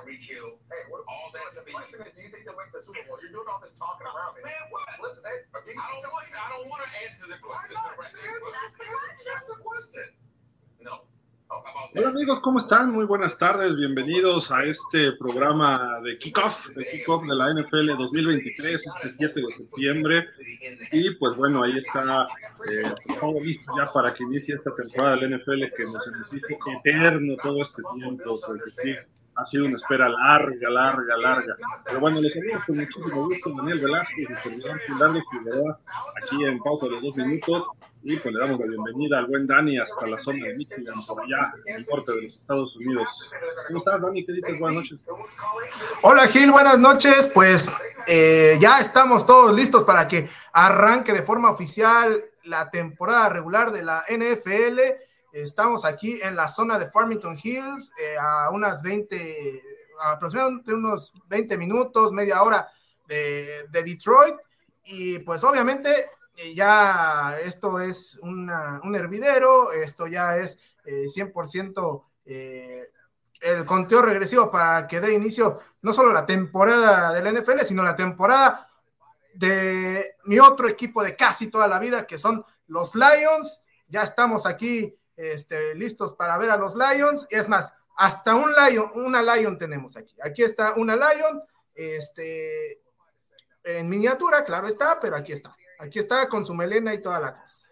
Tyreek Hill. Hey, what, All that the speed. question is, do you think they'll make the Super Bowl? You're doing all this talking around me. Man, what? Listen, hey, do you I don't want to. I don't want to answer the Why question not? directly. Just answer- just answer the question. No. How about Hola amigos, ¿cómo están? Muy buenas tardes, bienvenidos a este programa de Kickoff, de Kickoff de la NFL 2023, este 7 de septiembre. Y pues bueno, ahí está eh, todo listo ya para que inicie esta temporada del NFL que nos necesita eterno todo este tiempo, porque sí, ha sido una espera larga, larga, larga. Pero bueno, les saludo con muchísimo gusto Daniel Velázquez y servidor Finlandia Figueroa, aquí en pausa de dos minutos. Y pues le damos la bienvenida al buen Dani hasta la zona de Michigan, por allá, en el norte de los Estados Unidos. ¿Cómo estás, Dani? ¿Qué dices? Buenas noches. Hola Gil, buenas noches. Pues eh, ya estamos todos listos para que arranque de forma oficial la temporada regular de la NFL. Estamos aquí en la zona de Farmington Hills, eh, a unas 20, aproximadamente unos 20 minutos, media hora de, de Detroit. Y pues obviamente eh, ya esto es una- un hervidero, esto ya es eh, 100% eh, el conteo regresivo para que dé inicio no solo la temporada del NFL, sino la temporada de mi otro equipo de casi toda la vida, que son los Lions. Ya estamos aquí este, listos para ver a los Lions. Es más, hasta un Lion, una Lion tenemos aquí. Aquí está una Lion, este, en miniatura, claro está, pero aquí está. Aquí está con su melena y toda la cosa.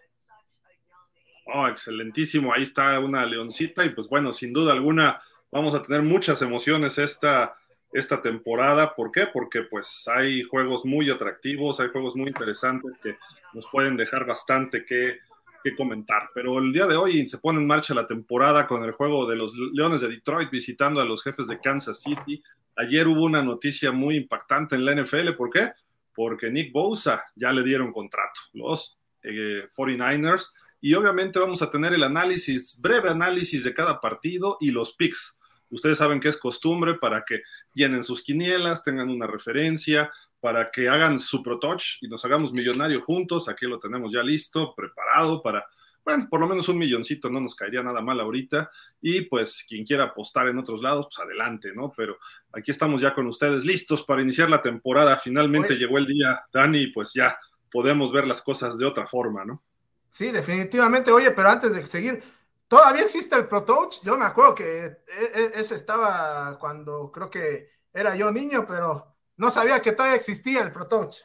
Oh, excelentísimo. Ahí está una leoncita y pues bueno, sin duda alguna vamos a tener muchas emociones esta, esta temporada. ¿Por qué? Porque pues hay juegos muy atractivos, hay juegos muy interesantes que nos pueden dejar bastante que, que comentar. Pero el día de hoy se pone en marcha la temporada con el juego de los Leones de Detroit visitando a los jefes de Kansas City. Ayer hubo una noticia muy impactante en la NFL. ¿Por qué? Porque Nick Bosa ya le dieron contrato. Los eh, 49ers y obviamente vamos a tener el análisis, breve análisis de cada partido y los picks. Ustedes saben que es costumbre para que llenen sus quinielas, tengan una referencia, para que hagan su Pro Touch y nos hagamos millonarios juntos. Aquí lo tenemos ya listo, preparado para, bueno, por lo menos un milloncito no nos caería nada mal ahorita. Y pues quien quiera apostar en otros lados, pues adelante, ¿no? Pero aquí estamos ya con ustedes listos para iniciar la temporada. Finalmente Oye. llegó el día, Dani, y pues ya podemos ver las cosas de otra forma, ¿no? Sí, definitivamente. Oye, pero antes de seguir, ¿todavía existe el Pro Touch? Yo me acuerdo que e- e- ese estaba cuando creo que era yo niño, pero no sabía que todavía existía el Pro Touch.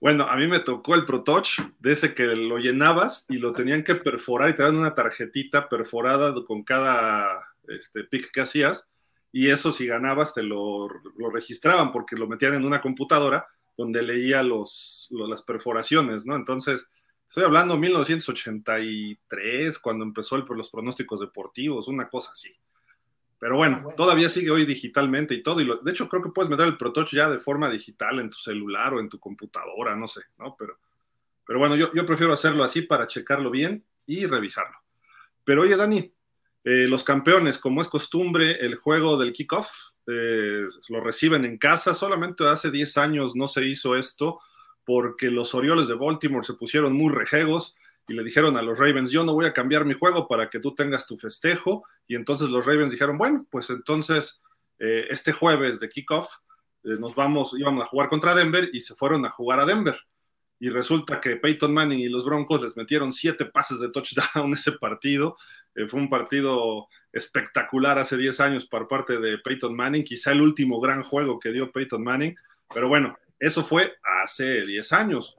Bueno, a mí me tocó el Pro Touch, de ese que lo llenabas y lo tenían que perforar y te daban una tarjetita perforada con cada este, pick que hacías. Y eso, si ganabas, te lo, lo registraban porque lo metían en una computadora donde leía los, lo- las perforaciones, ¿no? Entonces, estoy hablando 1983, cuando empezó el, los pronósticos deportivos, una cosa así. Pero bueno, bueno. todavía sigue hoy digitalmente y todo. Y lo- de hecho, creo que puedes meter el Pro Touch ya de forma digital en tu celular o en tu computadora, no sé, ¿no? Pero, pero bueno, yo, yo prefiero hacerlo así para checarlo bien y revisarlo. Pero oye, Dani, eh, los campeones, como es costumbre, el juego del kickoff eh, lo reciben en casa. Solamente hace 10 años no se hizo esto porque los Orioles de Baltimore se pusieron muy rejegos y le dijeron a los Ravens, yo no voy a cambiar mi juego para que tú tengas tu festejo. Y entonces los Ravens dijeron, bueno, pues entonces eh, este jueves de kickoff eh, nos vamos, íbamos a jugar contra Denver y se fueron a jugar a Denver. Y resulta que Peyton Manning y los Broncos les metieron siete pases de touchdown ese partido. Eh, fue un partido espectacular hace 10 años por parte de Peyton Manning, quizá el último gran juego que dio Peyton Manning. Pero bueno, eso fue hace 10 años.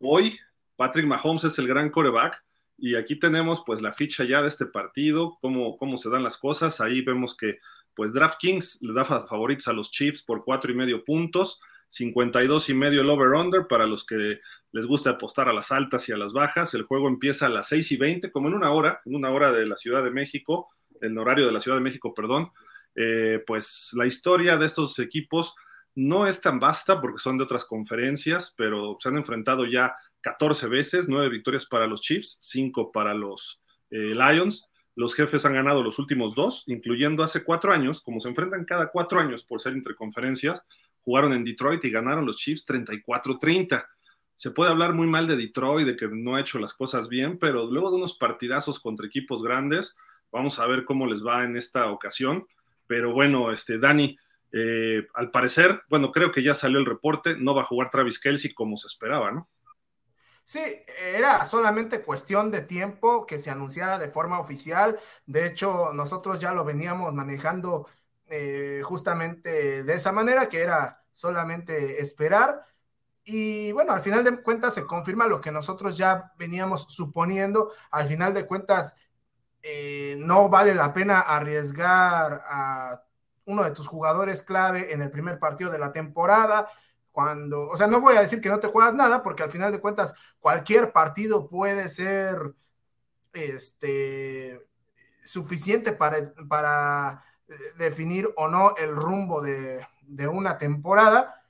Hoy Patrick Mahomes es el gran coreback y aquí tenemos pues la ficha ya de este partido, cómo, cómo se dan las cosas. Ahí vemos que pues DraftKings le da favoritos a los Chiefs por cuatro y medio puntos, 52 y medio el over-under para los que les gusta apostar a las altas y a las bajas. El juego empieza a las 6 y 20, como en una hora, en una hora de la Ciudad de México, en horario de la Ciudad de México, perdón. Eh, pues la historia de estos equipos no es tan vasta porque son de otras conferencias, pero se han enfrentado ya 14 veces, 9 victorias para los Chiefs, 5 para los eh, Lions. Los jefes han ganado los últimos dos, incluyendo hace cuatro años, como se enfrentan cada cuatro años por ser entre conferencias, jugaron en Detroit y ganaron los Chiefs 34-30. Se puede hablar muy mal de Detroit, de que no ha hecho las cosas bien, pero luego de unos partidazos contra equipos grandes, Vamos a ver cómo les va en esta ocasión. Pero bueno, este, Dani, eh, al parecer, bueno, creo que ya salió el reporte, no va a jugar Travis Kelsey como se esperaba, ¿no? Sí, era solamente cuestión de tiempo que se anunciara de forma oficial. De hecho, nosotros ya lo veníamos manejando eh, justamente de esa manera, que era solamente esperar. Y bueno, al final de cuentas se confirma lo que nosotros ya veníamos suponiendo. Al final de cuentas, eh, no vale la pena arriesgar a uno de tus jugadores clave en el primer partido de la temporada. Cuando, o sea, no voy a decir que no te juegas nada, porque al final de cuentas, cualquier partido puede ser este, suficiente para, para definir o no el rumbo de, de una temporada.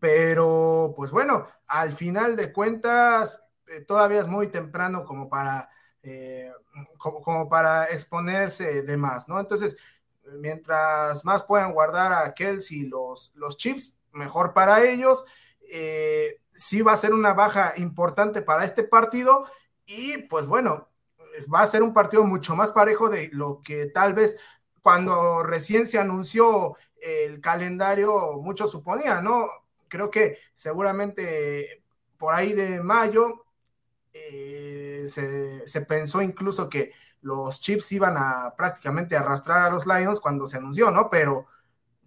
Pero, pues bueno, al final de cuentas, eh, todavía es muy temprano como para eh, como, como, para exponerse de más, ¿no? Entonces, mientras más puedan guardar a Kelsey los, los chips, mejor para ellos. Eh, sí va a ser una baja importante para este partido y pues bueno, va a ser un partido mucho más parejo de lo que tal vez cuando recién se anunció el calendario muchos suponían, ¿no? Creo que seguramente por ahí de mayo eh, se, se, pensó incluso que los Chips iban a prácticamente arrastrar a los Lions cuando se anunció, ¿no? Pero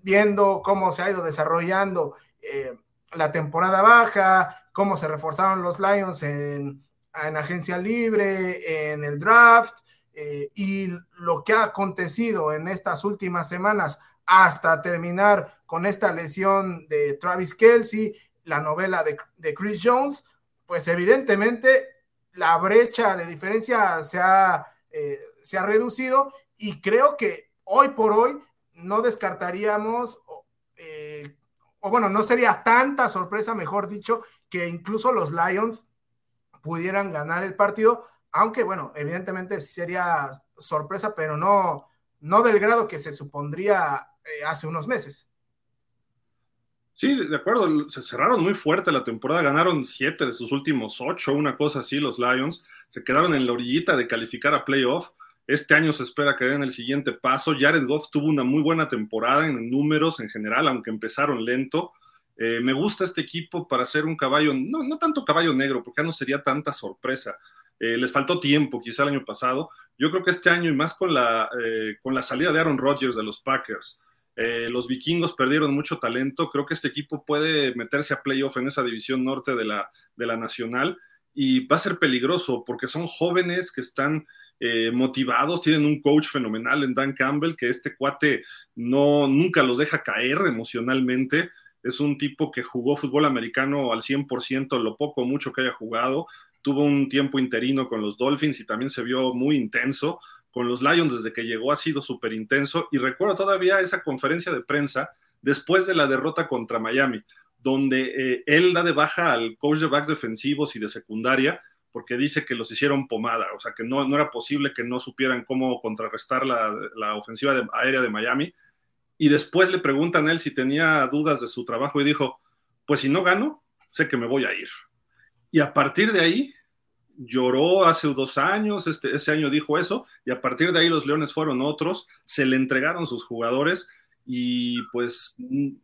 viendo cómo se ha ido desarrollando eh, la temporada baja, cómo se reforzaron los Lions en, en agencia libre, en el draft, eh, y lo que ha acontecido en estas últimas semanas hasta terminar con esta lesión de Travis Kelsey, la novela de, de Chris Jones, pues evidentemente la brecha de diferencia se ha, eh, se ha reducido y creo que hoy por hoy no descartaríamos, eh, o bueno, no sería tanta sorpresa, mejor dicho, que incluso los Lions pudieran ganar el partido, aunque bueno, evidentemente sería sorpresa, pero no, no del grado que se supondría eh, hace unos meses. Sí, de acuerdo, se cerraron muy fuerte la temporada, ganaron siete de sus últimos ocho, una cosa así, los Lions, se quedaron en la orillita de calificar a playoff. Este año se espera que den el siguiente paso. Jared Goff tuvo una muy buena temporada en números en general, aunque empezaron lento. Eh, me gusta este equipo para ser un caballo, no, no tanto caballo negro, porque ya no sería tanta sorpresa. Eh, les faltó tiempo, quizá el año pasado. Yo creo que este año, y más con la, eh, con la salida de Aaron Rodgers de los Packers, los vikingos perdieron mucho talento. Creo que este equipo puede meterse a playoff en esa división norte de la, de la nacional y va a ser peligroso porque son jóvenes que están eh, motivados, tienen un coach fenomenal en Dan Campbell, que este cuate no, nunca los deja caer emocionalmente. Es un tipo que jugó fútbol americano al 100%, lo poco o mucho que haya jugado. Tuvo un tiempo interino con los Dolphins y también se vio muy intenso con los Lions desde que llegó ha sido súper intenso y recuerdo todavía esa conferencia de prensa después de la derrota contra Miami, donde eh, él da de baja al coach de backs defensivos y de secundaria porque dice que los hicieron pomada, o sea que no, no era posible que no supieran cómo contrarrestar la, la ofensiva de, aérea de Miami. Y después le preguntan a él si tenía dudas de su trabajo y dijo, pues si no gano, sé que me voy a ir. Y a partir de ahí lloró hace dos años, este, ese año dijo eso, y a partir de ahí los Leones fueron otros, se le entregaron sus jugadores y pues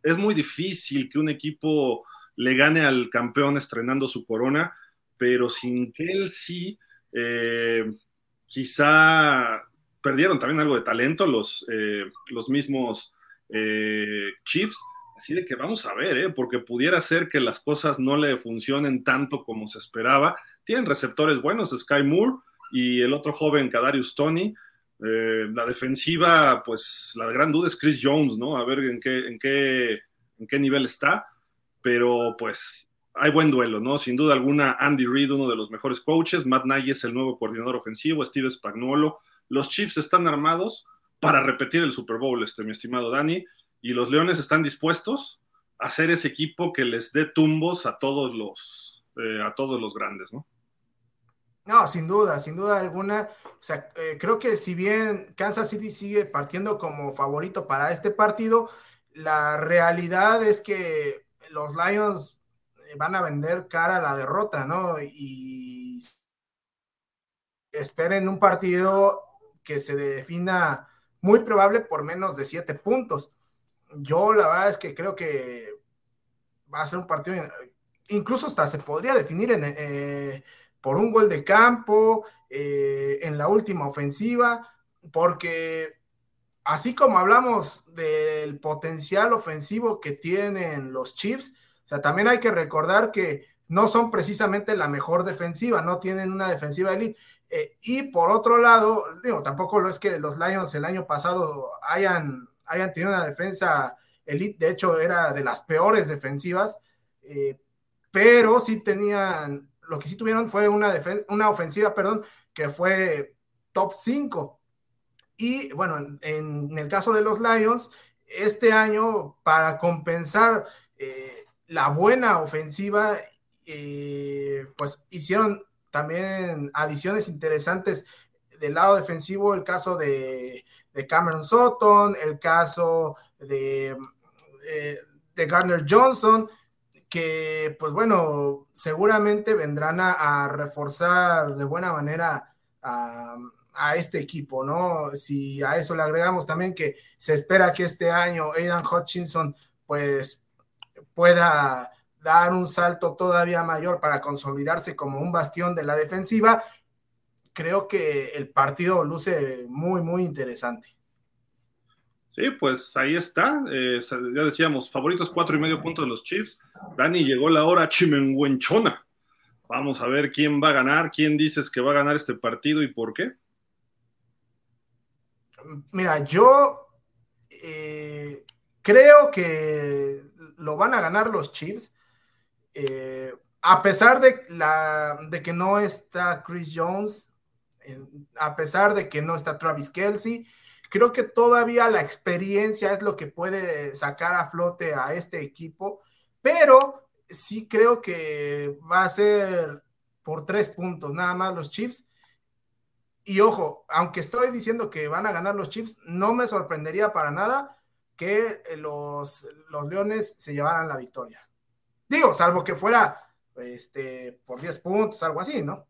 es muy difícil que un equipo le gane al campeón estrenando su corona, pero sin sí, eh, quizá perdieron también algo de talento los, eh, los mismos eh, Chiefs. Así de que vamos a ver, ¿eh? porque pudiera ser que las cosas no le funcionen tanto como se esperaba tienen receptores buenos, Sky Moore y el otro joven, Kadarius Tony. Eh, la defensiva, pues la gran duda es Chris Jones, ¿no? A ver en qué, en qué, en qué nivel está. Pero pues hay buen duelo, ¿no? Sin duda alguna, Andy Reid, uno de los mejores coaches, Matt Nagy es el nuevo coordinador ofensivo, Steve Spagnuolo. Los Chiefs están armados para repetir el Super Bowl, este, mi estimado Dani, y los Leones están dispuestos a ser ese equipo que les dé tumbos a todos los, eh, a todos los grandes, ¿no? No, sin duda, sin duda alguna. O sea, eh, creo que si bien Kansas City sigue partiendo como favorito para este partido, la realidad es que los Lions van a vender cara a la derrota, ¿no? Y esperen un partido que se defina muy probable por menos de siete puntos. Yo la verdad es que creo que va a ser un partido, incluso hasta se podría definir eh, por un gol de campo eh, en la última ofensiva, porque así como hablamos del potencial ofensivo que tienen los Chiefs, o sea, también hay que recordar que no son precisamente la mejor defensiva, no tienen una defensiva elite. Eh, y por otro lado, digo, tampoco lo es que los Lions el año pasado hayan, hayan tenido una defensa elite, de hecho era de las peores defensivas, eh, pero sí tenían, lo que sí tuvieron fue una, una ofensiva, perdón, que fue top 5. Y bueno, en, en, el caso de los Lions, este año, para compensar eh, la buena ofensiva, eh, pues hicieron también adiciones interesantes del lado defensivo, el caso de, Cameron Sutton, el caso de, eh, de Gardner Johnson, que pues bueno, seguramente vendrán a, a reforzar de buena manera a, a, este equipo, ¿no? Si a eso le agregamos también que se espera que este año Aidan Hutchinson pues pueda dar un salto todavía mayor para consolidarse como un bastión de la defensiva, creo que el partido luce muy, muy interesante. Sí, pues ahí está. Eh, ya decíamos, favoritos cuatro y medio puntos de los Chiefs. Dani, llegó la hora chimenguenchona. Vamos a ver quién va a ganar, quién dices que va a ganar este partido y por qué. Mira, yo eh, creo que lo van a ganar los Chiefs eh, a pesar de, la, de que no está Chris Jones, eh, a pesar de que no está Travis Kelsey, creo que todavía la experiencia es lo que puede sacar a flote a este equipo, pero sí creo que va a ser por tres puntos, nada más los Chiefs. Y ojo, aunque estoy diciendo que van a ganar los Chiefs, no me sorprendería para nada que los, los Leones se llevaran la victoria. Digo, salvo que fuera este, por 10 puntos, algo así, ¿no?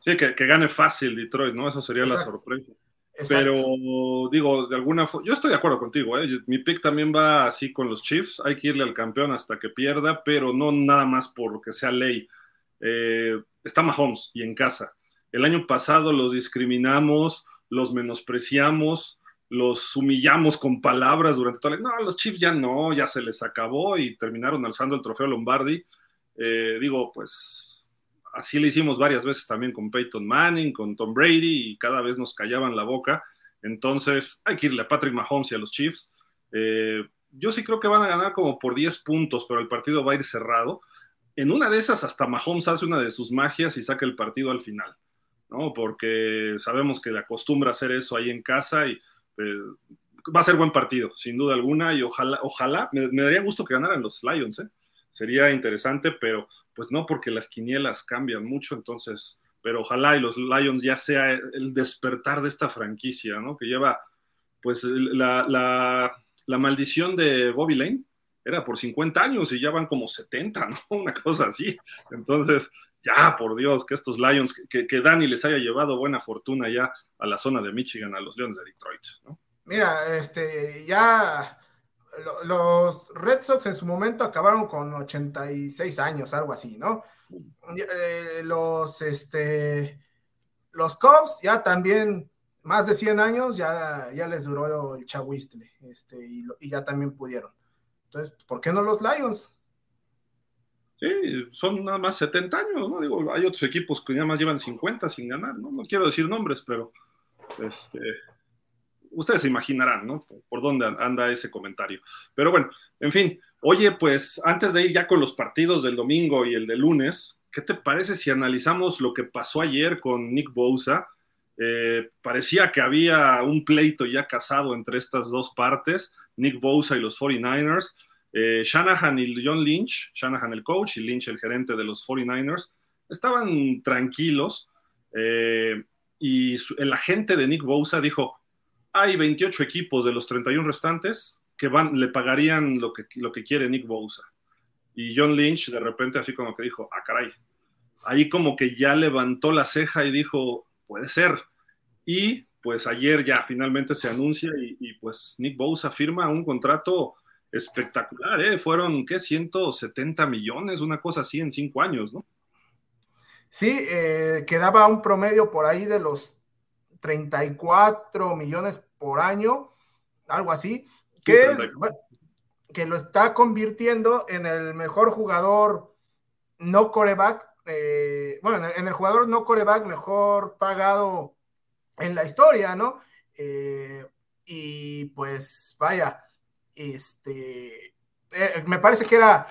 Sí, que, que gane fácil Detroit, ¿no? Eso sería Exacto. la sorpresa. Exacto. Pero digo, de alguna forma, yo estoy de acuerdo contigo, ¿eh? mi pick también va así con los Chiefs, hay que irle al campeón hasta que pierda, pero no nada más porque sea ley. Eh, está Mahomes y en casa. El año pasado los discriminamos, los menospreciamos, los humillamos con palabras durante toda la... No, los Chiefs ya no, ya se les acabó y terminaron alzando el trofeo Lombardi. Eh, digo, pues así le hicimos varias veces también con Peyton Manning, con Tom Brady y cada vez nos callaban la boca. Entonces hay que irle a Patrick Mahomes y a los Chiefs. Eh, yo sí creo que van a ganar como por 10 puntos, pero el partido va a ir cerrado. En una de esas hasta Mahomes hace una de sus magias y saca el partido al final, ¿no? Porque sabemos que le acostumbra hacer eso ahí en casa y eh, va a ser buen partido, sin duda alguna, y ojalá, ojalá, me, daría gusto que ganaran los Lions, ¿eh? sería interesante, pero pues no porque las quinielas cambian mucho, entonces, pero ojalá y los Lions ya sea el despertar de esta franquicia, ¿no? Que lleva, pues, la, la, la maldición de Bobby Lane era por 50 años y ya van como 70, ¿no? Una cosa así. Entonces, ya, por Dios, que estos Lions, que, que Dani les haya llevado buena fortuna ya a la zona de Michigan, a los Leones de Detroit, ¿no? Mira, este, ya los Red Sox en su momento acabaron con 86 años, algo así, ¿no? Eh, los, este, los Cubs ya también más de 100 años, ya, ya les duró el chahuistle, este, y, y, ya también pudieron. Entonces, ¿por qué no los Lions? Son nada más 70 años, ¿no? Digo, hay otros equipos que nada más llevan 50 sin ganar, ¿no? No quiero decir nombres, pero este, ustedes se imaginarán, ¿no? Por dónde anda ese comentario. Pero bueno, en fin, oye, pues antes de ir ya con los partidos del domingo y el de lunes, ¿qué te parece si analizamos lo que pasó ayer con Nick Bosa? Eh, parecía que había un pleito ya casado entre estas dos partes, Nick Bosa y los 49ers. Eh, Shanahan y John Lynch, Shanahan el coach y Lynch el gerente de los 49ers, estaban tranquilos eh, y el agente de Nick Bosa dijo, hay 28 equipos de los 31 restantes que van, le pagarían lo que, lo que quiere Nick Bosa. Y John Lynch de repente así como que dijo, ah, caray. Ahí como que ya levantó la ceja y dijo, puede ser. Y pues ayer ya finalmente se anuncia y, y pues Nick Bosa firma un contrato espectacular, ¿eh? Fueron, ¿qué? 170 millones, una cosa así en cinco años, ¿no? Sí, eh, quedaba un promedio por ahí de los 34 millones por año, algo así, que, bueno, que lo está convirtiendo en el mejor jugador no coreback, eh, bueno, en el, en el, jugador no coreback mejor pagado en la historia, ¿no? Eh, y pues vaya, este, eh, me parece que era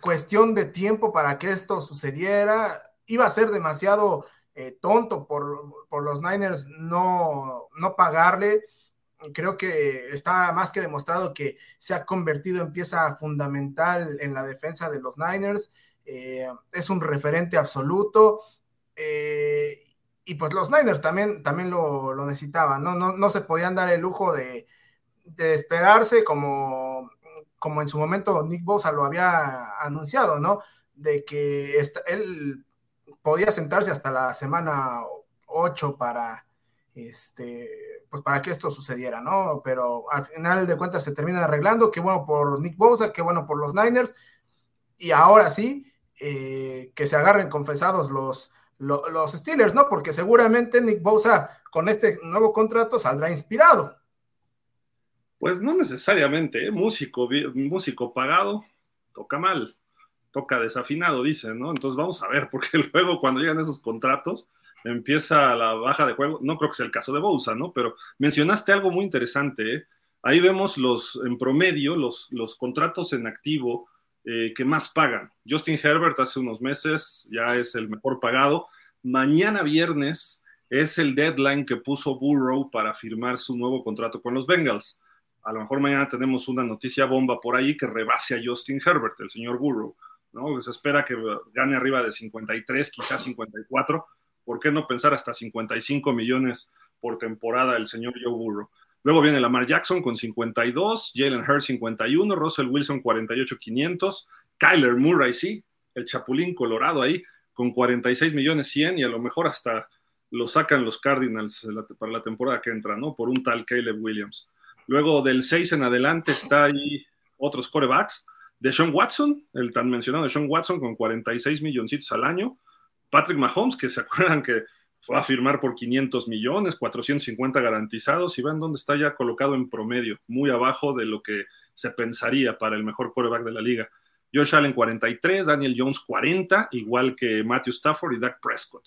cuestión de tiempo para que esto sucediera. Iba a ser demasiado eh, tonto por, por, los Niners no, no pagarle. Creo que está más que demostrado que se ha convertido en pieza fundamental en la defensa de los Niners. Eh, es un referente absoluto. Y pues los Niners también, también lo, lo necesitaban, ¿no? ¿no? No se podían dar el lujo de, de esperarse como, como en su momento Nick Bosa lo había anunciado, ¿no? De que él podía sentarse hasta la semana 8 para, este, pues para que esto sucediera, ¿no? Pero al final de cuentas se termina arreglando, qué bueno por Nick Bosa, qué bueno por los Niners, y ahora sí, eh, que se agarren confesados los, los, los Steelers, ¿no? Porque seguramente Nick Bosa con este nuevo contrato saldrá inspirado. Pues no necesariamente, ¿eh? músico, músico pagado, toca mal, toca desafinado, dicen, ¿no? Entonces vamos a ver, porque luego cuando llegan esos contratos empieza la baja de juego, no creo que sea el caso de Bousa, ¿no? Pero mencionaste algo muy interesante, ¿eh? Ahí vemos los, en promedio, los, los contratos en activo eh, que más pagan. Justin Herbert hace unos meses ya es el mejor pagado. Mañana viernes es el deadline que puso Burrow para firmar su nuevo contrato con los Bengals a lo mejor mañana tenemos una noticia bomba por ahí que rebase a Justin Herbert, el señor Burrow, ¿no? Se espera que gane arriba de 53, quizás 54. ¿Por qué no pensar hasta 55 millones por temporada el señor Joe Burrow? Luego viene Lamar Jackson con 52, Jalen Hurts 51, Russell Wilson 48 500, Kyler Murray, sí, el Chapulín Colorado ahí con 46 millones 100 y a lo mejor hasta lo sacan los Cardinals para la temporada que entra, ¿no? Por un tal Caleb Williams. Luego del 6 en adelante está ahí otros corebacks. De Sean Watson, el tan mencionado Sean Watson con 46 milloncitos al año. Patrick Mahomes, que se acuerdan que fue a firmar por 500 millones, 450 garantizados, y vean dónde está ya colocado en promedio, muy abajo de lo que se pensaría para el mejor coreback de la liga. Josh Allen 43, Daniel Jones 40, igual que Matthew Stafford y Dak Prescott.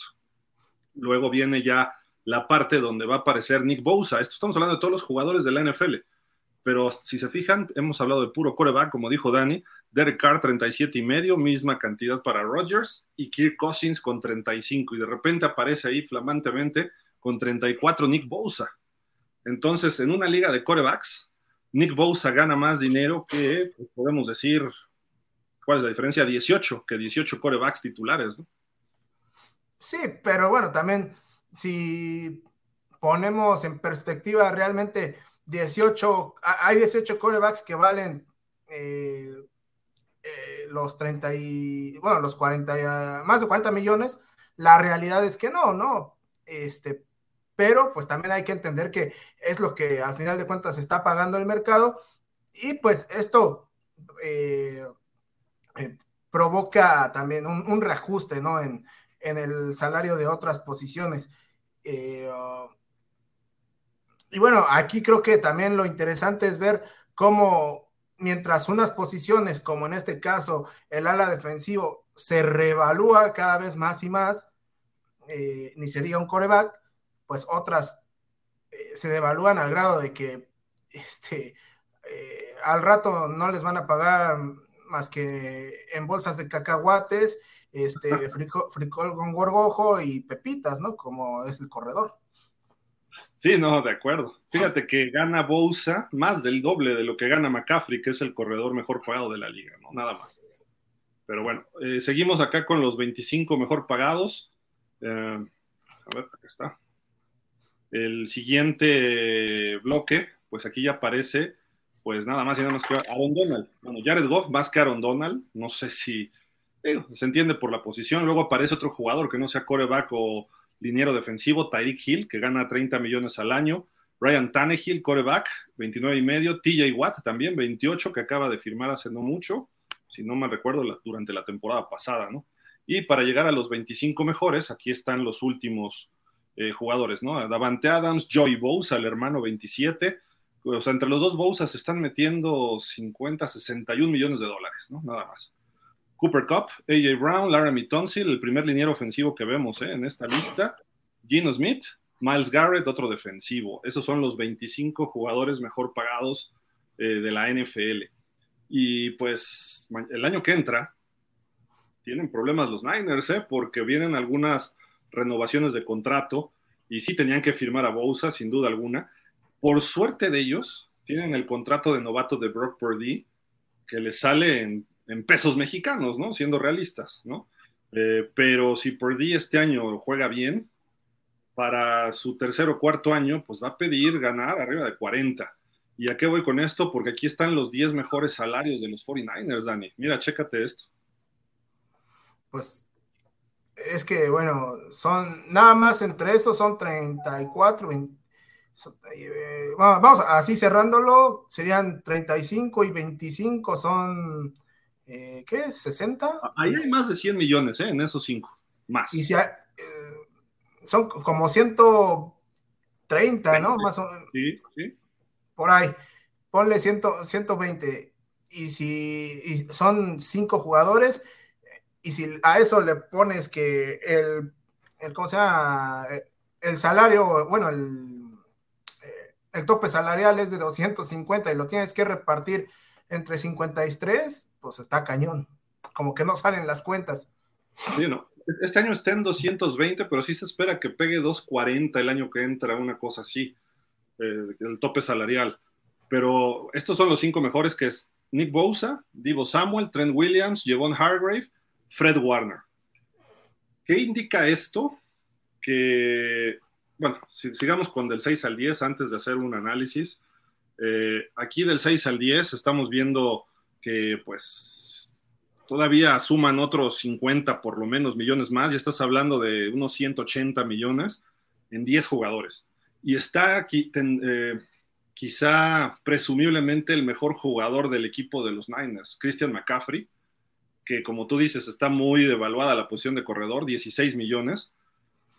Luego viene ya la parte donde va a aparecer Nick Bosa. Esto estamos hablando de todos los jugadores de la NFL. Pero si se fijan, hemos hablado de puro coreback, como dijo Dani. Derek Carr 37 y medio, misma cantidad para Rodgers, y Kirk Cousins con 35. Y de repente aparece ahí flamantemente con 34 Nick Bosa. Entonces, en una liga de corebacks, Nick Bosa gana más dinero que, pues, podemos decir, ¿cuál es la diferencia? 18, que 18 corebacks titulares, ¿no? Sí, pero bueno, también si ponemos en perspectiva realmente 18, hay 18 corebacks que valen eh, eh, los 30 y, bueno, los 40, más de 40 millones, la realidad es que no, ¿no? Este, pero pues también hay que entender que es lo que al final de cuentas está pagando el mercado y pues esto eh, provoca también un, un reajuste, ¿no? En, en el salario de otras posiciones. Eh, uh, y bueno, aquí creo que también lo interesante es ver cómo mientras unas posiciones, como en este caso el ala defensivo, se reevalúa cada vez más y más, eh, ni se diga un coreback, pues otras eh, se devalúan al grado de que este, al rato no les van a pagar más que en bolsas de cacahuates este, frijol con gorgojo y pepitas, ¿no? Como es el corredor. Sí, no, de acuerdo. Fíjate que gana Bousa más del doble de lo que gana McCaffrey, que es el corredor mejor pagado de la liga, ¿no? Nada más. Pero bueno, eh, seguimos acá con los 25 mejor pagados. Eh, a ver, acá está. El siguiente bloque, pues aquí ya aparece, pues nada más y nada más que Aaron Donald. Bueno, Jared Goff más que Aaron Donald. No sé si se entiende por la posición. Luego aparece otro jugador que no sea coreback o liniero defensivo, Tyreek Hill, que gana 30 millones al año, Ryan Tannehill, coreback, 29 y medio, TJ Watt también, 28, que acaba de firmar hace no mucho, si no me recuerdo, durante la temporada pasada, ¿no? Y para llegar a los 25 mejores, aquí están los últimos eh, jugadores, ¿no? Davante Adams, Joey Bosa, el hermano 27, o sea, entre los dos Bosa se están metiendo 50, 61 millones de dólares, ¿no? Nada más. Cooper Cup, AJ Brown, Laramie Tonsil, el primer liniero ofensivo que vemos ¿eh? en esta lista, Gino Smith, Miles Garrett, otro defensivo. Esos son los 25 jugadores mejor pagados eh, de la NFL. Y pues el año que entra, tienen problemas los Niners, ¿eh? porque vienen algunas renovaciones de contrato y sí tenían que firmar a Bosa, sin duda alguna. Por suerte de ellos, tienen el contrato de novato de Brock Purdy, que les sale en, en pesos mexicanos, ¿no? Siendo realistas, ¿no? Eh, pero si Purdy este año juega bien, para su tercer o cuarto año, pues va a pedir ganar arriba de 40. ¿Y a qué voy con esto? Porque aquí están los 10 mejores salarios de los 49ers, Dani. Mira, chécate esto. Pues es que, bueno, son nada más entre esos son 34, 20, eh, vamos, así cerrándolo, serían 35 y 25 son, eh, ¿qué? ¿60? Ahí hay más de 100 millones, ¿eh? En esos cinco, más. Y si hay, eh, son como 130, ¿no? Más o Sí, sí. Por ahí. Ponle 100, 120. Y si y son cinco jugadores, y si a eso le pones que el, el ¿cómo se llama? El salario, bueno, el, el tope salarial es de 250 y lo tienes que repartir entre 53, pues está cañón. Como que no salen las cuentas. Sí, no. Este año está en 220, pero sí se espera que pegue 240 el año que entra, una cosa así, eh, el tope salarial. Pero estos son los cinco mejores, que es Nick Bosa, Divo Samuel, Trent Williams, Javon Hargrave, Fred Warner. ¿Qué indica esto? Que, bueno, si, sigamos con del 6 al 10 antes de hacer un análisis. Eh, aquí del 6 al 10 estamos viendo que pues todavía suman otros 50 por lo menos millones más, ya estás hablando de unos 180 millones en 10 jugadores. Y está aquí, ten, eh, quizá presumiblemente el mejor jugador del equipo de los Niners, Christian McCaffrey, que como tú dices está muy devaluada la posición de corredor, 16 millones,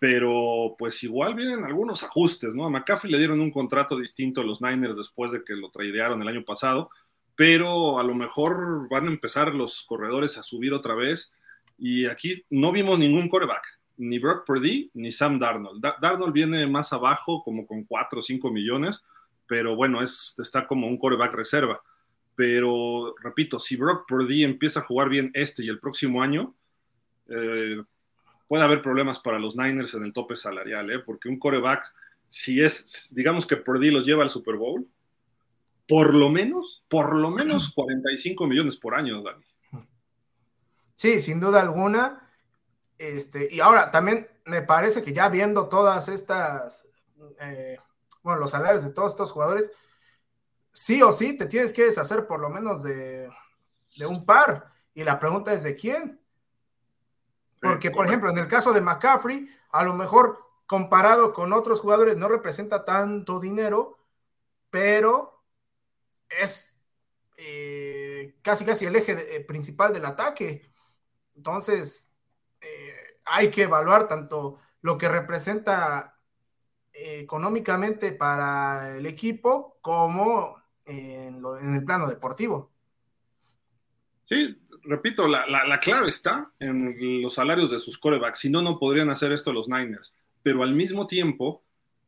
pero pues igual vienen algunos ajustes, ¿no? A McCaffrey le dieron un contrato distinto a los Niners después de que lo tradearon el año pasado, pero a lo mejor van a empezar los corredores a subir otra vez. Y aquí no vimos ningún coreback, ni Brock Purdy ni Sam Darnold. Da Darnold viene más abajo, como con 4 o 5 millones, pero bueno, es, está como un coreback reserva. Pero repito, si Brock Purdy empieza a jugar bien este y el próximo año, eh, puede haber problemas para los Niners en el tope salarial, ¿eh? porque un coreback, si es, digamos que Purdy los lleva al Super Bowl, por lo menos, por lo menos 45 millones por año, Dani. Sí, sin duda alguna. Este, y ahora también me parece que ya viendo todas estas, eh, bueno, los salarios de todos estos jugadores, sí o sí te tienes que deshacer por lo menos de, de un par. Y la pregunta es de quién. Porque, por ejemplo, en el caso de McCaffrey, a lo mejor comparado con otros jugadores no representa tanto dinero, pero es eh, casi casi el eje de, eh, principal del ataque. Entonces, eh, hay que evaluar tanto lo que representa económicamente para el equipo como en, lo, en, el plano deportivo. Sí, repito, la, la, la, clave está en los salarios de sus corebacks. Si no, no podrían hacer esto los Niners. Pero al mismo tiempo,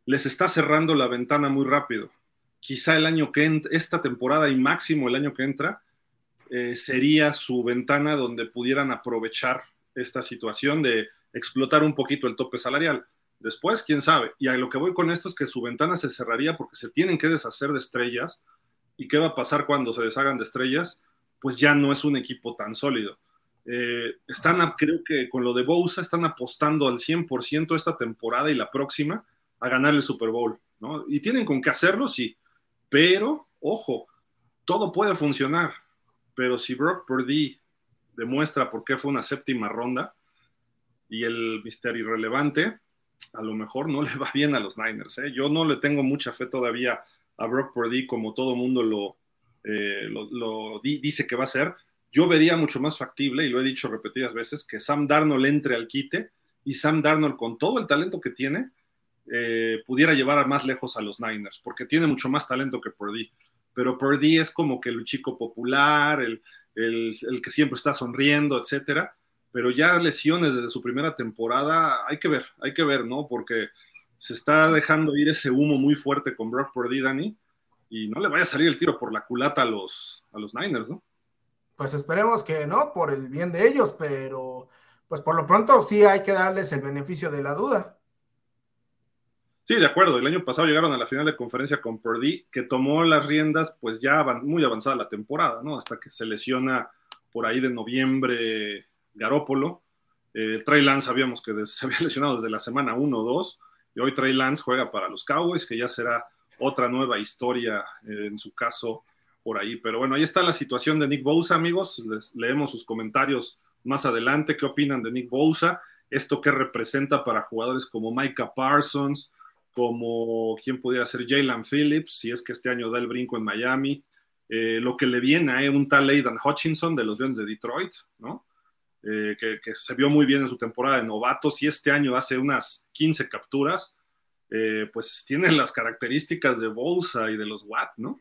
les está cerrando la ventana muy rápido quizá el año que entra, esta temporada y máximo el año que entra, eh, sería su ventana donde pudieran aprovechar esta situación de explotar un poquito el tope salarial. Después, quién sabe. Y a lo que voy con esto es que su ventana se cerraría porque se tienen que deshacer de estrellas. ¿Y qué va a pasar cuando se deshagan de estrellas? Pues ya no es un equipo tan sólido. Eh, están, creo que con lo de Bousa, están apostando al 100% esta temporada y la próxima a ganar el Super Bowl. ¿no? Y tienen con qué hacerlo, sí pero, ojo, todo puede funcionar. Pero si Brock Purdy demuestra por qué fue una séptima ronda y el misterio irrelevante, a lo mejor no le va bien a los Niners. ¿eh? Yo no le tengo mucha fe todavía a Brock Purdy como todo mundo lo, eh, lo, lo di, dice que va a ser. Yo vería mucho más factible, y lo he dicho repetidas veces, que Sam Darnold entre al quite y Sam Darnold con todo el talento que tiene, eh, pudiera llevar a más lejos a los Niners, porque tiene mucho más talento que Purdy. Pero Purdy es como que el chico popular, el, el, el que siempre está sonriendo, etcétera. Pero ya lesiones desde su primera temporada, hay que ver, hay que ver, ¿no? Porque se está dejando ir ese humo muy fuerte con Brock Purdy, Dani, y no le vaya a salir el tiro por la culata a los, a los Niners, ¿no? Pues esperemos que no, por el bien de ellos, pero pues por lo pronto sí hay que darles el beneficio de la duda. Sí, de acuerdo. El año pasado llegaron a la final de conferencia con Purdy, que tomó las riendas pues ya muy avanzada la temporada, ¿no? Hasta que se lesiona por ahí de noviembre Garópolo. Eh, Trey Lance sabíamos que se había lesionado desde la semana 1 o 2, y hoy Trey Lance juega para los Cowboys, que ya será otra nueva historia eh, en su caso por ahí. Pero bueno, ahí está la situación de Nick Bosa, amigos. Les leemos sus comentarios más adelante. ¿Qué opinan de Nick Bosa? Esto qué representa para jugadores como Micah Parsons, como quien pudiera ser Jalen Phillips, si es que este año da el brinco en Miami. Eh, lo que le viene a un tal Aidan Hutchinson de los Leones de Detroit, ¿no? Eh, que, que, se vio muy bien en su temporada de novatos y este año hace unas 15 capturas, eh, pues tiene las características de Bosa y de los Watt, ¿no?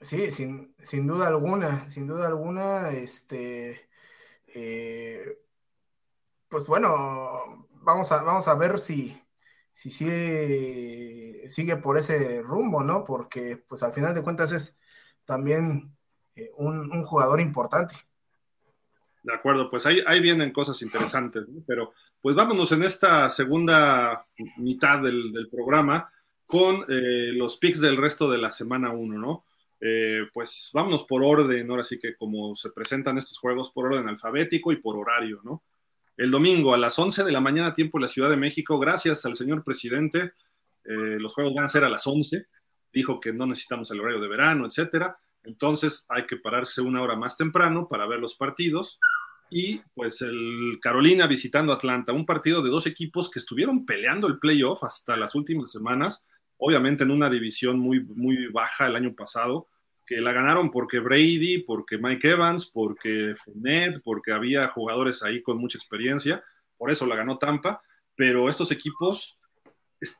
Sí, sin, sin, duda alguna, sin duda alguna, este, eh, pues bueno, vamos a, vamos a ver si, si sigue, sigue por ese rumbo, ¿no? Porque pues al final de cuentas es también eh, un, jugador importante. De acuerdo, pues ahí, ahí vienen cosas interesantes, ¿no? pero pues vámonos en esta segunda mitad del, programa con eh, los picks del resto de la semana 1, ¿no? Eh, pues vámonos por orden, ahora sí que como se presentan estos juegos, por orden alfabético y por horario, ¿no? El domingo a las 11 de la mañana, tiempo en la Ciudad de México, gracias al señor presidente, eh, los juegos van a ser a las 11, dijo que no necesitamos el horario de verano, etcétera, entonces hay que pararse una hora más temprano para ver los partidos, y pues el Carolina visitando Atlanta, un partido de dos equipos que estuvieron peleando el playoff hasta las últimas semanas, obviamente en una división muy, muy baja el año pasado, que la ganaron porque Brady, porque Mike Evans, porque Fournette, porque había jugadores ahí con mucha experiencia, por eso la ganó Tampa, pero estos equipos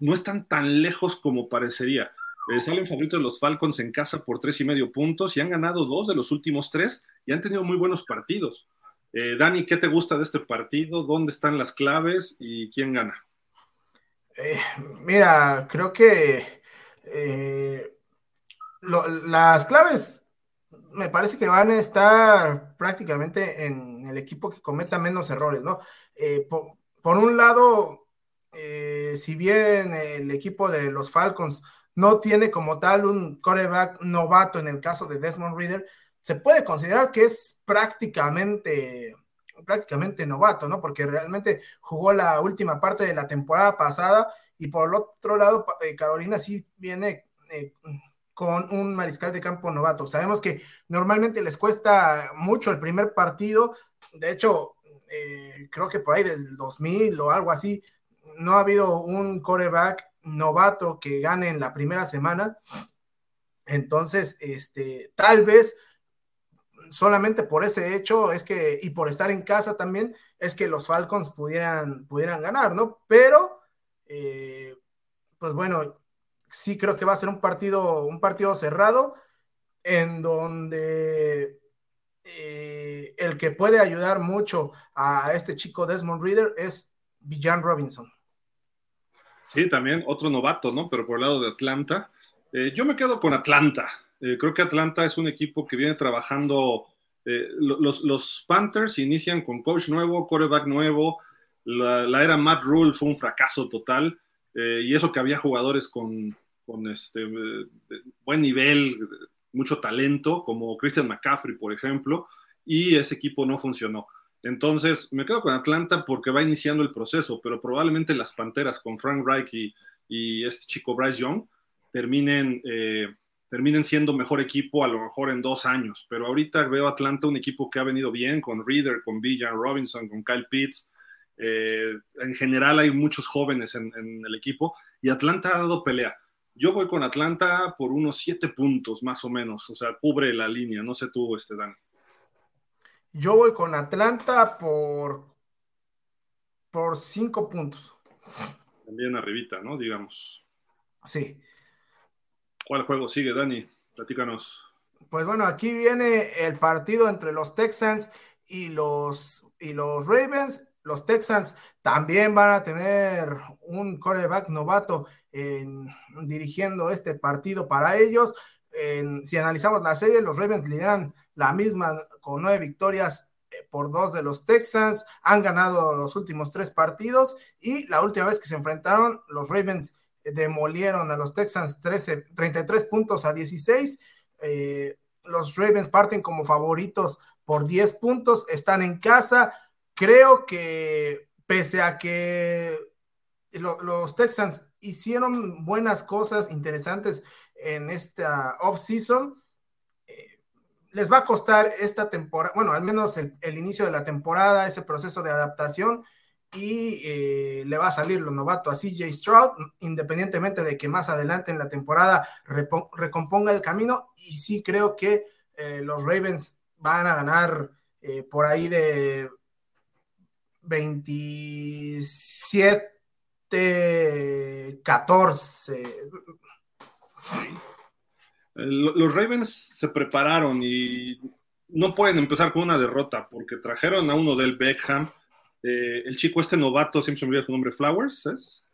no están tan lejos como parecería. Eh, salen favoritos los Falcons en casa por tres y medio puntos y han ganado dos de los últimos tres y han tenido muy buenos partidos. Eh, Dani, ¿qué te gusta de este partido? ¿Dónde están las claves y quién gana? Eh, mira, creo que eh, las claves me parece que van a estar prácticamente en el equipo que cometa menos errores, ¿no? Por, por, un lado, si bien el equipo de los Falcons no tiene como tal un coreback novato en el caso de Desmond Reader, se puede considerar que es prácticamente prácticamente novato, ¿no? Porque realmente jugó la última parte de la temporada pasada y por el otro lado, eh, Carolina sí viene eh, con un mariscal de campo novato. Sabemos que normalmente les cuesta mucho el primer partido, de hecho, eh, creo que por ahí desde el 2000 o algo así, no ha habido un coreback novato que gane en la primera semana. Entonces, este, tal vez solamente por ese hecho es que, y por estar en casa también, es que los Falcons pudieran, pudieran ganar, ¿no? Pero, eh, pues bueno, sí creo que va a ser un partido, un partido cerrado en donde eh, el que puede ayudar mucho a este chico Desmond Reader es Villan Robinson. Sí, también otro novato, ¿no? Pero por el lado de Atlanta. Eh, yo me quedo con Atlanta. Eh, creo que Atlanta es un equipo que viene trabajando. Eh, los, Panthers inician con coach nuevo, quarterback nuevo. La, era Matt Rule fue un fracaso total. Eh, y eso que había jugadores con, este, buen nivel, mucho talento, como Christian McCaffrey, por ejemplo, y ese equipo no funcionó. Entonces, me quedo con Atlanta porque va iniciando el proceso, pero probablemente las Panteras con Frank Reich y, este chico Bryce Young terminen eh, terminen siendo mejor equipo a lo mejor en dos años, pero ahorita veo Atlanta un equipo que ha venido bien con Reader, con Villan Robinson, con Kyle Pitts, Eh, en general hay muchos jóvenes en, en, el equipo y Atlanta ha dado pelea. Yo voy con Atlanta por unos siete puntos más o menos, o sea, cubre la línea. No sé tú, este Dani. Yo voy con Atlanta por por cinco puntos. También arribita, ¿no? Digamos. Sí. ¿Cuál juego sigue, Dani? Platícanos. Pues bueno, aquí viene el partido entre los Texans y los, y los Ravens. Los Texans también van a tener un quarterback novato en, dirigiendo este partido para ellos. En, si analizamos la serie, los Ravens lideran la misma con nueve victorias eh, por dos de los Texans, han ganado los últimos tres partidos y la última vez que se enfrentaron, los Ravens demolieron a los Texans 13, 33 puntos a 16. Eh, los Ravens parten como favoritos por 10 puntos, están en casa. Creo que pese a que lo, los Texans hicieron buenas cosas interesantes en esta off-season, les va a costar esta temporada, bueno, al menos el, inicio de la temporada, ese proceso de adaptación, y eh, le va a salir lo novato a CJ Stroud, independientemente de que más adelante en la temporada recomponga el camino, y sí creo que eh, los Ravens van a ganar eh, por ahí de 27, 14. Los Ravens se prepararon y no pueden empezar con una derrota porque trajeron a uno del Beckham, eh, el chico este novato, siempre se me olvida su nombre, Flowers, ¿es?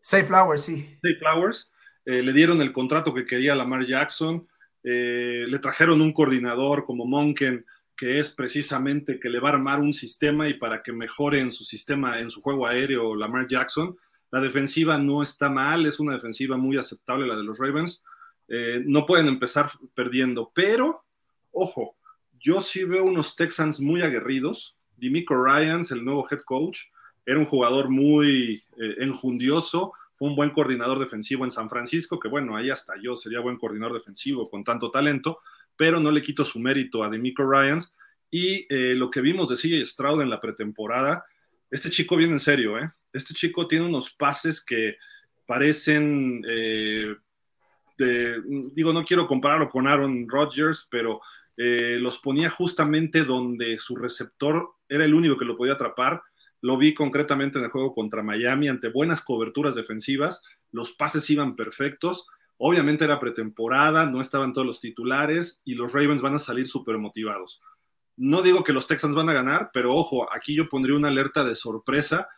Say Flowers, sí. Say Flowers. Eh, le dieron el contrato que quería Lamar Jackson, eh, le trajeron un coordinador como Monken, que es precisamente que le va a armar un sistema y para que mejore en su sistema, en su juego aéreo Lamar Jackson. La defensiva no está mal, es una defensiva muy aceptable la de los Ravens eh, no pueden empezar perdiendo, pero ojo, yo sí veo unos Texans muy aguerridos. Dimico Ryans, el nuevo head coach, era un jugador muy eh, enjundioso, fue un buen coordinador defensivo en San Francisco, que bueno, ahí hasta yo sería buen coordinador defensivo con tanto talento, pero no le quito su mérito a Dimico Ryans. Y eh, lo que vimos de CJ Stroud en la pretemporada, este chico viene en serio, ¿eh? Este chico tiene unos pases que parecen eh, este, digo, no quiero compararlo con Aaron Rodgers, pero eh, los ponía justamente donde su receptor era el único que lo podía atrapar. Lo vi concretamente en el juego contra Miami ante buenas coberturas defensivas, los pases iban perfectos. Obviamente era pretemporada, no estaban todos los titulares y los Ravens van a salir súper motivados. No digo que los Texans van a ganar, pero ojo, aquí yo pondría una alerta de sorpresa.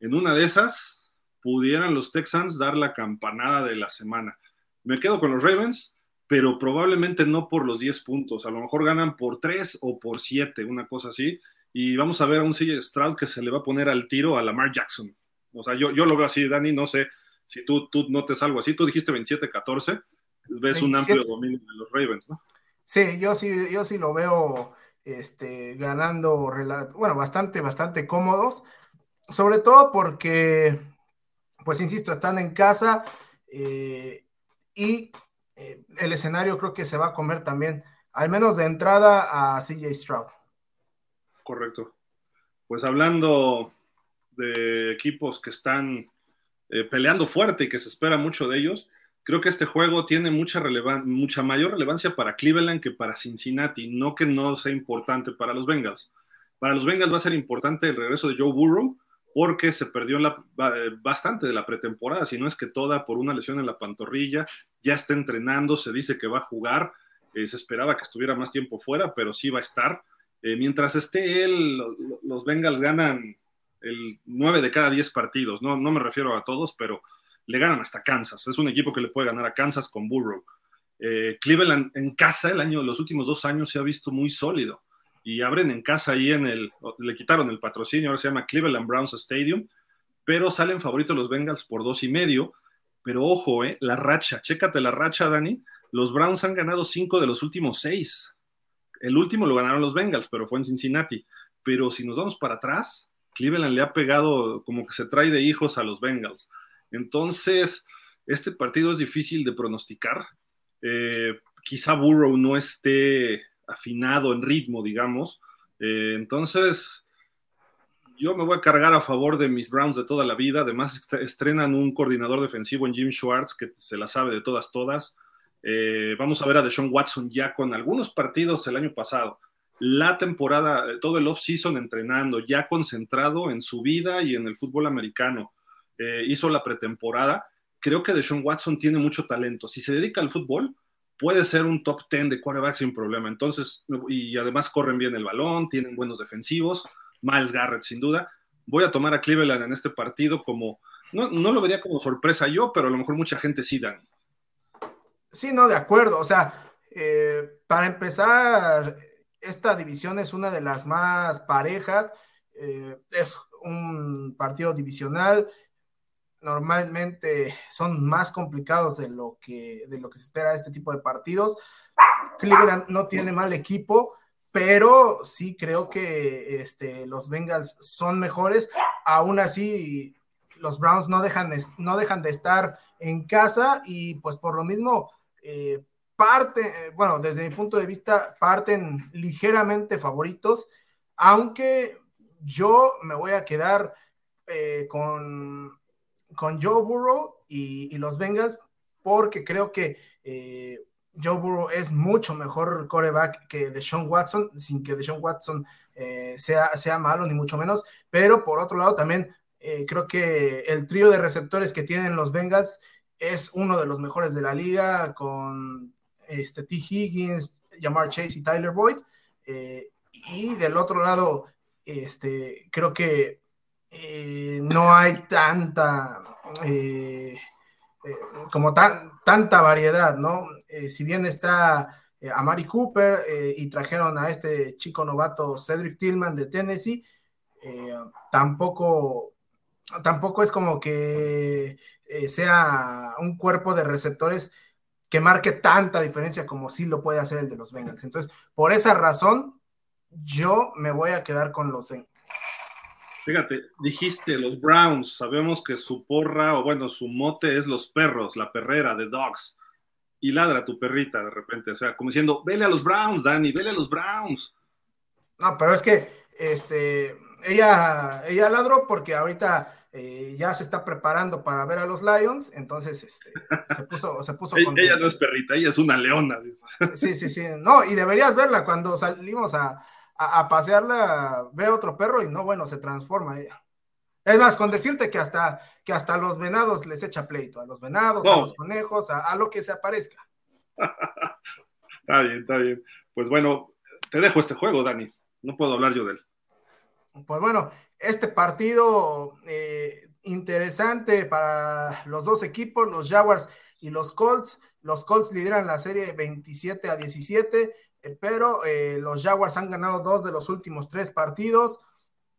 En una de esas, pudieran los Texans dar la campanada de la semana me quedo con los Ravens, pero probablemente no por los 10 puntos. A lo mejor ganan por 3 o por 7, una cosa así. Y vamos a ver a un CJ Stroud que se le va a poner al tiro a Lamar Jackson. O sea, yo, yo lo veo así, Dani, no sé si tú, tú notes algo así. Tú dijiste 27-14, ves 27. un amplio dominio de los Ravens, ¿no? Sí, yo sí, yo sí lo veo este, ganando, bueno, bastante, bastante cómodos. Sobre todo porque, pues insisto, están en casa. Eh, y eh, el escenario creo que se va a comer también, al menos de entrada, a CJ Stroud. Correcto. Pues hablando de equipos que están eh, peleando fuerte y que se espera mucho de ellos, creo que este juego tiene mucha, mucha mayor relevancia para Cleveland que para Cincinnati, no que no sea importante para los Bengals. Para los Bengals va a ser importante el regreso de Joe Burrow, porque se perdió la, bastante de la pretemporada, si no es que toda por una lesión en la pantorrilla, ya está entrenando, se dice que va a jugar, eh, se esperaba que estuviera más tiempo fuera, pero sí va a estar. Eh, mientras esté él, los Bengals ganan el 9 de cada 10 partidos, no, no me refiero a todos, pero le ganan hasta Kansas, es un equipo que le puede ganar a Kansas con Burrow. Eh, Cleveland en casa el año, los últimos dos años se ha visto muy sólido y abren en casa ahí en el, le quitaron el patrocinio, ahora se llama Cleveland Browns Stadium, pero salen favoritos los Bengals por dos y medio, pero ojo, eh, la racha, chécate la racha, Dani, los Browns han ganado cinco de los últimos seis, el último lo ganaron los Bengals, pero fue en Cincinnati, pero si nos vamos para atrás, Cleveland le ha pegado como que se trae de hijos a los Bengals, entonces, este partido es difícil de pronosticar, eh, quizá Burrow no esté afinado en ritmo, digamos. Eh, entonces, Yo me voy a cargar a favor de mis Browns de toda la vida. Además, estrenan un coordinador defensivo en Jim Schwartz que se la sabe de todas, todas. Eh, vamos a ver a Deshaun Watson ya con algunos partidos el año pasado. La temporada, todo el off-season entrenando, ya concentrado en su vida y en el fútbol americano. Eh, hizo la pretemporada. Creo que Deshaun Watson tiene mucho talento. Si se dedica al fútbol, puede ser un top 10 de quarterback sin problema. Entonces, y además corren bien el balón, tienen buenos defensivos Miles Garrett, sin duda. Voy a tomar a Cleveland en este partido como, no, lo vería como sorpresa yo, pero a lo mejor mucha gente sí, Dan. Sí, no, de acuerdo. O sea, eh, para empezar, esta división es una de las más parejas. Eh, es un partido divisional. Normalmente son más complicados de lo que, de lo que se espera este tipo de partidos. Cleveland no tiene mal equipo pero sí creo que este, los Bengals son mejores. Aún así, los Browns no dejan, no dejan de estar en casa y pues por lo mismo, eh, parte, bueno, desde mi punto de vista, parten ligeramente favoritos, aunque yo me voy a quedar eh, con, con Joe Burrow y, los Bengals porque creo que... Eh, Joe Burrow es mucho mejor coreback que Deshaun Watson, sin que Deshaun Watson eh, sea, sea malo, ni mucho menos. Pero por otro lado, también eh, creo que el trío de receptores que tienen los Bengals es uno de los mejores de la liga, con este, T. Higgins, Jamar Chase y Tyler Boyd. Eh, y del otro lado, este, creo que no hay tanta. como tanta variedad, ¿no? Eh, si bien está eh, a Mari Cooper eh, y trajeron a este chico novato Cedric Tillman de Tennessee, tampoco, tampoco es como que sea un cuerpo de receptores que marque tanta diferencia como sí lo puede hacer el de los Bengals. Entonces, por esa razón, yo me voy a quedar con los Bengals. Fíjate, dijiste los Browns, sabemos que su porra, o bueno, su mote es los perros, la perrera de Dogs y ladra tu perrita de repente, o sea, como diciendo, vele a los Browns, Dani, vele a los Browns. No, pero es que este, ella, ella ladró porque ahorita eh, ya se está preparando para ver a los Lions, entonces este, se puso, se puso ella, no es perrita, ella es una leona. Sí, sí, sí, no, y deberías verla cuando salimos a, a, a pasearla, ve otro perro y no, bueno, se transforma ella. Es más, con decirte que hasta, que hasta los venados les echa pleito, a los venados, a los conejos, a, lo que se aparezca. está bien, está bien. Pues bueno, te dejo este juego, Dani. No puedo hablar yo de él. Pues bueno, este partido eh, interesante para los dos equipos, los Jaguars y los Colts. Los Colts lideran la serie 27 a 17, eh, pero eh, los Jaguars han ganado dos de los últimos tres partidos.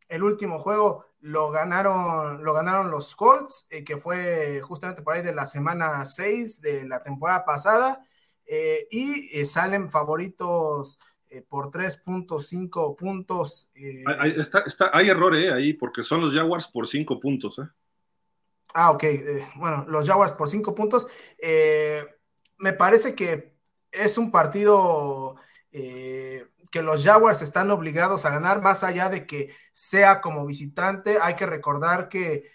El último juego lo ganaron, lo ganaron los Colts, eh, que fue justamente por ahí de la semana 6 de la temporada pasada, eh, y eh, salen favoritos por 3.5 puntos. Hay, está, está, hay error ahí, porque son los Jaguars por 5 puntos. Ah, ok. bueno, los Jaguars por 5 puntos. me parece que es un partido que los Jaguars están obligados a ganar, más allá de que sea como visitante. Hay que recordar que,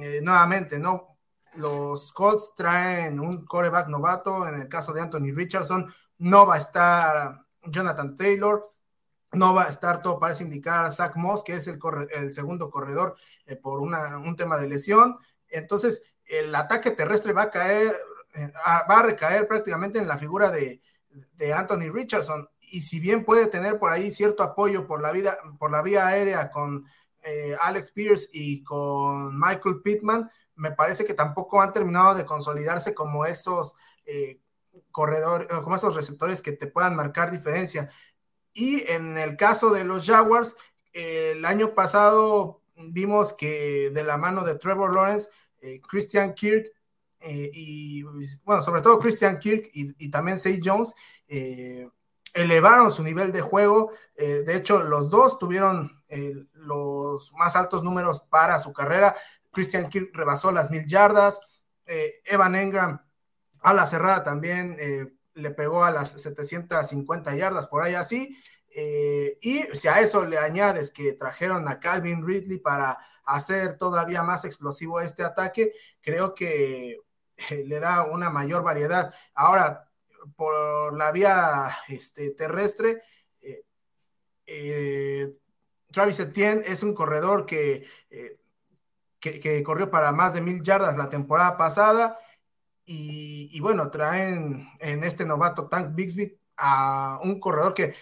eh, nuevamente, ¿no? Los Colts traen un coreback novato, en el caso de Anthony Richardson, no va a estar Jonathan Taylor, no va a estar, todo parece indicar a Zach Moss, que es el, el segundo corredor eh, por un tema de lesión. Entonces, el ataque terrestre va a caer, eh, va a recaer prácticamente en la figura de Anthony Richardson y si bien puede tener por ahí cierto apoyo por la, vida, por la vía aérea con eh, Alex Pierce y con Michael Pittman, me parece que tampoco han terminado de consolidarse como esos eh, corredores, como esos receptores que te puedan marcar diferencia. Y en el caso de los Jaguars, el año pasado vimos que de la mano de Trevor Lawrence, eh, Christian Kirk y, bueno, sobre todo Christian Kirk y, y también Say Jones, elevaron su nivel de juego. Eh, de hecho, los dos tuvieron eh, los más altos números para su carrera. Christian Kirk rebasó las mil yardas. Eh, Evan Engram a la cerrada también le pegó a las 750 yardas por ahí así. Y si a eso le añades que trajeron a Calvin Ridley para hacer todavía más explosivo este ataque, creo que le da una mayor variedad. Ahora, por la vía este, terrestre, eh, eh, Travis Etienne es un corredor que, eh, que, que, corrió para más de mil yardas la temporada pasada. Y, bueno, traen en este novato Tank Bixby a un corredor que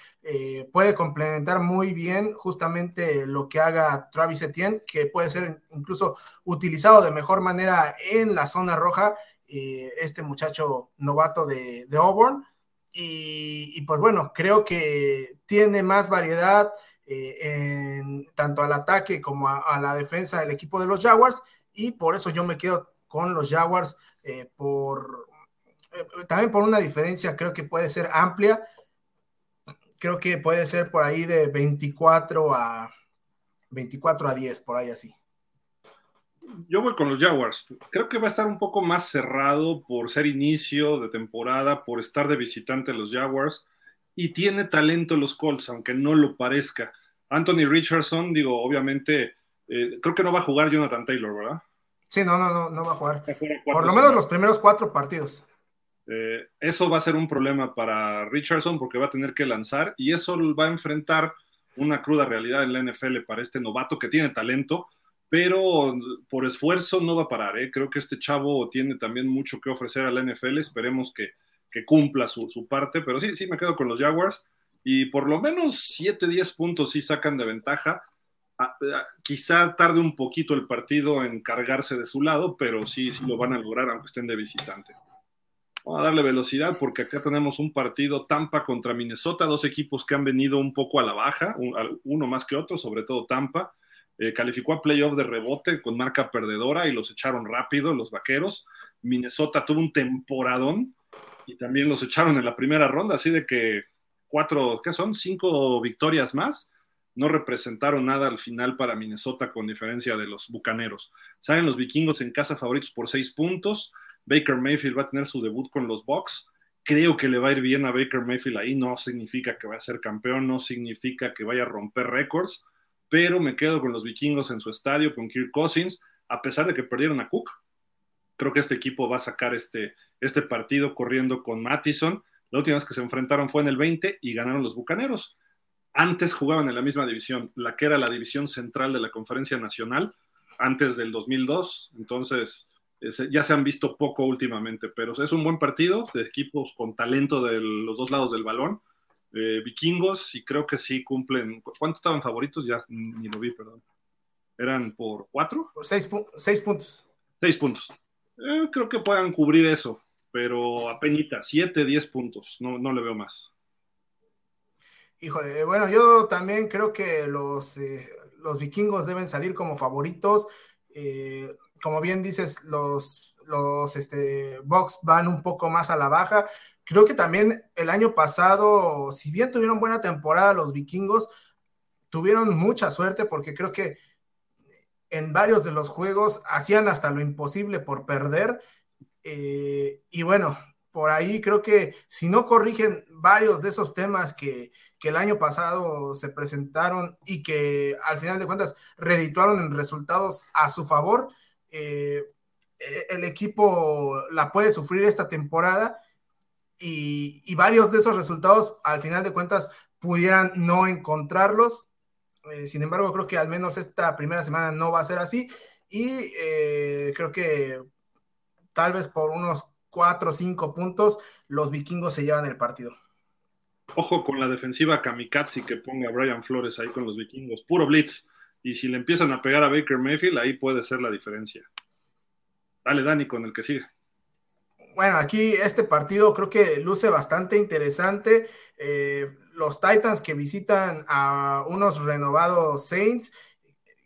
puede complementar muy bien justamente lo que haga Travis Etienne, que puede ser incluso utilizado de mejor manera en la zona roja, eh, este muchacho novato de, Auburn. Y, pues bueno, creo que tiene más variedad eh, en, tanto al ataque como a, a, la defensa del equipo de los Jaguars, y por eso yo me quedo con los Jaguars eh, por también por una diferencia creo que puede ser amplia. Creo que puede ser por ahí de 24 a 24 a 10, por ahí así. Yo voy con los Jaguars. Creo que va a estar un poco más cerrado por ser inicio de temporada, por estar de visitante los Jaguars. Y tiene talento los Colts, aunque no lo parezca. Anthony Richardson, digo, obviamente, eh, creo que no va a jugar Jonathan Taylor, ¿verdad? Sí, no, no, no, no va a jugar. Por lo menos los primeros cuatro partidos. Eh, eso va a ser un problema para Richardson porque va a tener que lanzar y eso va a enfrentar una cruda realidad en la NFL para este novato que tiene talento, pero por esfuerzo no va a parar. ¿eh? Creo que este chavo tiene también mucho que ofrecer a la NFL. Esperemos que, cumpla su, su, parte, pero sí, sí me quedo con los Jaguars y por lo menos 7, 10 puntos sí sacan de ventaja. Ah, ah, quizá tarde un poquito el partido en cargarse de su lado, pero sí, sí lo van a lograr aunque estén de visitante. Vamos a darle velocidad porque acá tenemos un partido Tampa contra Minnesota, dos equipos que han venido un poco a la baja, uno más que otro, sobre todo Tampa. Eh, calificó a playoff de rebote con marca perdedora y los echaron rápido los vaqueros. Minnesota tuvo un temporadón y también los echaron en la primera ronda, así de que cuatro, ¿qué son? Cinco victorias más. No representaron nada al final para Minnesota con diferencia de los bucaneros. Salen los vikingos en casa favoritos por seis puntos. Baker Mayfield va a tener su debut con los Bucks. Creo que le va a ir bien a Baker Mayfield ahí. No significa que vaya a ser campeón, no significa que vaya a romper récords, pero me quedo con los vikingos en su estadio, con Kirk Cousins, a pesar de que perdieron a Cook. Creo que este equipo va a sacar este, este partido corriendo con Mattison. La última vez que se enfrentaron fue en el 20 y ganaron los Bucaneros. Antes jugaban en la misma división, la que era la división central de la Conferencia Nacional, antes del 2002. Entonces, ya se han visto poco últimamente, pero es un buen partido de equipos con talento de los dos lados del balón. Eh, vikingos, y creo que sí cumplen. ¿Cuánto estaban favoritos? Ya ni lo vi, perdón. ¿Eran por cuatro? Por seis, pu seis, puntos. Seis puntos. Eh, creo que puedan cubrir eso, pero apenas siete, diez puntos. No, no le veo más. Híjole, bueno, yo también creo que los, eh, los vikingos deben salir como favoritos. Eh, como bien dices, los, los este, Bucks van un poco más a la baja. Creo que también el año pasado, si bien tuvieron buena temporada los vikingos, tuvieron mucha suerte porque creo que en varios de los juegos hacían hasta lo imposible por perder. Eh, y bueno, por ahí creo que si no corrigen varios de esos temas que, que, el año pasado se presentaron y que al final de cuentas redituaron en resultados a su favor, eh, el equipo la puede sufrir esta temporada y, varios de esos resultados al final de cuentas pudieran no encontrarlos. Eh, sin embargo, creo que al menos esta primera semana no va a ser así y eh, creo que tal vez por unos cuatro o cinco puntos los vikingos se llevan el partido. Ojo con la defensiva kamikaze que ponga a Brian Flores ahí con los vikingos, puro blitz. Y si le empiezan a pegar a Baker Mayfield, ahí puede ser la diferencia. Dale, Dani, con el que sigue. Bueno, aquí este partido creo que luce bastante interesante. Eh, los Titans que visitan a unos renovados Saints,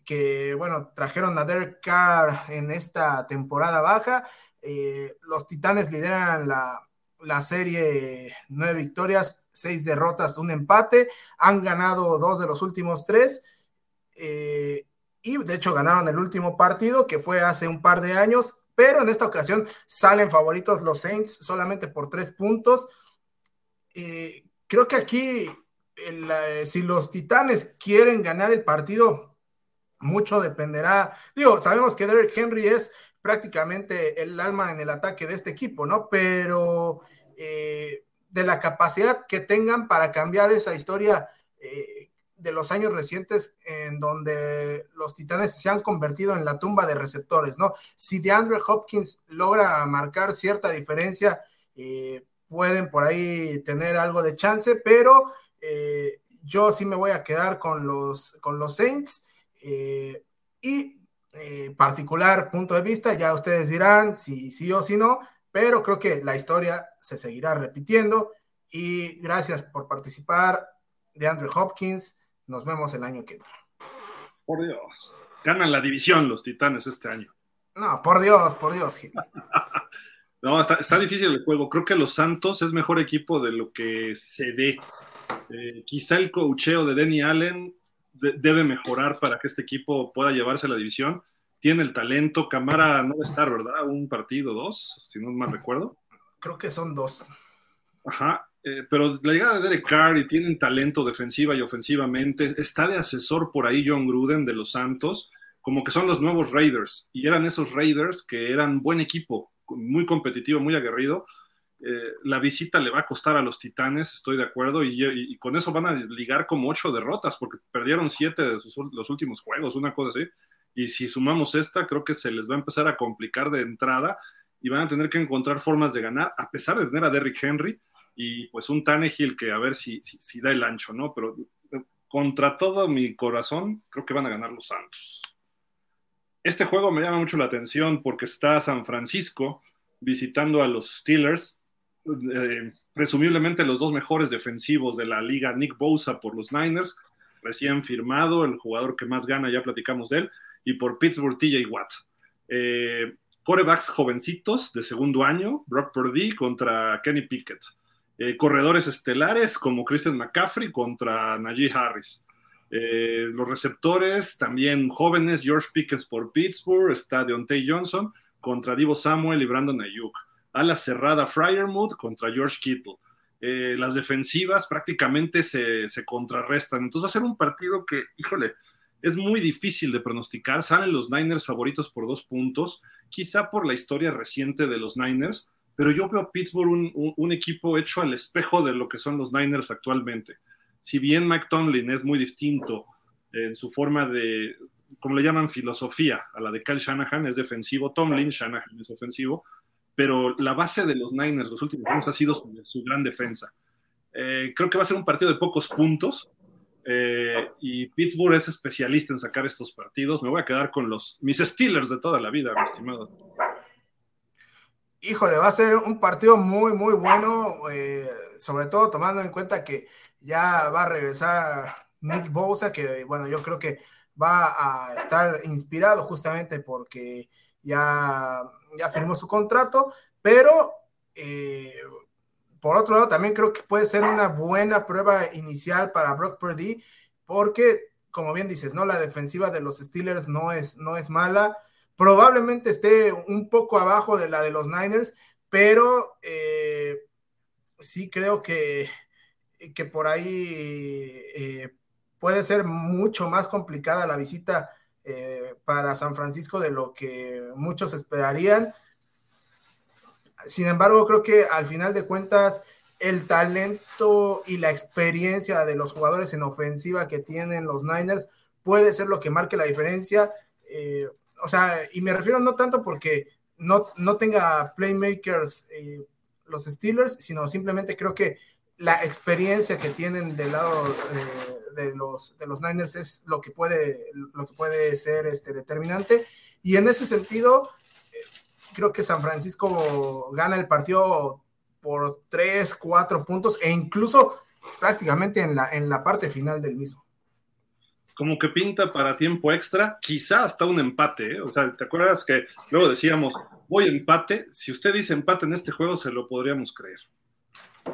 que bueno, trajeron a Derek Carr en esta temporada baja. Eh, los Titanes lideran la, la serie nueve victorias, seis derrotas, un empate. Han ganado dos de los últimos tres. Eh, y de hecho ganaron el último partido que fue hace un par de años, pero en esta ocasión salen favoritos los Saints solamente por tres puntos. Eh, creo que aquí si los Titanes quieren ganar el partido, mucho dependerá. Digo, sabemos que Derek Henry es prácticamente el alma en el ataque de este equipo, ¿no? Pero eh, de la capacidad que tengan para cambiar esa historia eh, de los años recientes en donde los titanes se han convertido en la tumba de receptores, ¿no? Si DeAndre Hopkins logra marcar cierta diferencia, eh, pueden por ahí tener algo de chance, pero eh, yo sí me voy a quedar con los, con los Saints eh, y particular punto de vista, ya ustedes dirán si sí o si no, pero creo que la historia se seguirá repitiendo y gracias por participar de Andrew Hopkins. Nos vemos el año que entra. Por Dios. Ganan la división los Titanes este año. No, por Dios, por Dios. no, está, está, difícil el juego. Creo que los Santos es mejor equipo de lo que se ve. Eh, quizá el cocheo de Denny Allen de, debe mejorar para que este equipo pueda llevarse a la división. Tiene el talento. Camara no va a estar, ¿verdad? Un partido, dos, si no mal recuerdo. Creo que son dos. Ajá. Eh, pero la llegada de Derek Carr y tienen talento defensiva y ofensivamente. Está de asesor por ahí John Gruden de los Santos, como que son los nuevos Raiders. Y eran esos Raiders que eran buen equipo, muy competitivo, muy aguerrido. Eh, la visita le va a costar a los Titanes, estoy de acuerdo, y, con eso van a ligar como ocho derrotas, porque perdieron siete de los últimos juegos, una cosa así. Y si sumamos esta, creo que se les va a empezar a complicar de entrada y van a tener que encontrar formas de ganar, a pesar de tener a Derrick Henry y pues un Tannehill que a ver si, si, da el ancho, ¿no? Pero contra todo mi corazón, creo que van a ganar los Santos. Este juego me llama mucho la atención porque está San Francisco visitando a los Steelers, eh, presumiblemente los dos mejores defensivos de la liga, Nick Bosa por los Niners, recién firmado, el jugador que más gana, ya platicamos de él, y por Pittsburgh TJ Watt. Eh, corebacks jovencitos de segundo año, Brock Purdy contra Kenny Pickett. Eh, corredores estelares como Christian McCaffrey contra Najee Harris. Eh, los receptores también jóvenes, George Pickens por Pittsburgh, está Deontay Johnson contra Divo Samuel y Brandon Ayuk. A la cerrada Fryermuth contra George Kittle. Eh, las defensivas prácticamente se, se, contrarrestan. Entonces va a ser un partido que, híjole, es muy difícil de pronosticar. Salen los Niners favoritos por dos puntos, quizá por la historia reciente de los Niners, pero yo veo a Pittsburgh un, equipo hecho al espejo de lo que son los Niners actualmente. Si bien Mike Tomlin es muy distinto en su forma de, como le llaman, filosofía a la de Kyle Shanahan, es defensivo, Tomlin, Shanahan es ofensivo, pero la base de los Niners los últimos años ha sido su, su gran defensa. Eh, creo que va a ser un partido de pocos puntos eh, y Pittsburgh es especialista en sacar estos partidos. Me voy a quedar con los mis Steelers de toda la vida, mi estimado híjole, va a ser un partido muy, muy bueno, eh, sobre todo tomando en cuenta que ya va a regresar Nick Bosa, que bueno, yo creo que va a estar inspirado justamente porque ya, ya firmó su contrato, pero eh, por otro lado también creo que puede ser una buena prueba inicial para Brock Purdy, porque como bien dices, ¿no? La defensiva de los Steelers no es, no es mala probablemente esté un poco abajo de la de los Niners, pero eh, sí creo que, que por ahí eh, puede ser mucho más complicada la visita eh, para San Francisco de lo que muchos esperarían. Sin embargo, creo que al final de cuentas, el talento y la experiencia de los jugadores en ofensiva que tienen los Niners puede ser lo que marque la diferencia. O sea, y me refiero no tanto porque no, no tenga playmakers eh, los Steelers, sino simplemente creo que la experiencia que tienen del lado eh, de, los, de los Niners es lo que puede, lo que puede ser este, determinante. Y en ese sentido, eh, creo que San Francisco gana el partido por tres, cuatro puntos e incluso prácticamente en la, en la parte final del mismo como que pinta para tiempo extra, quizá hasta un empate. ¿eh? O sea, ¿te acuerdas que luego decíamos, voy empate? Si usted dice empate en este juego, se lo podríamos creer.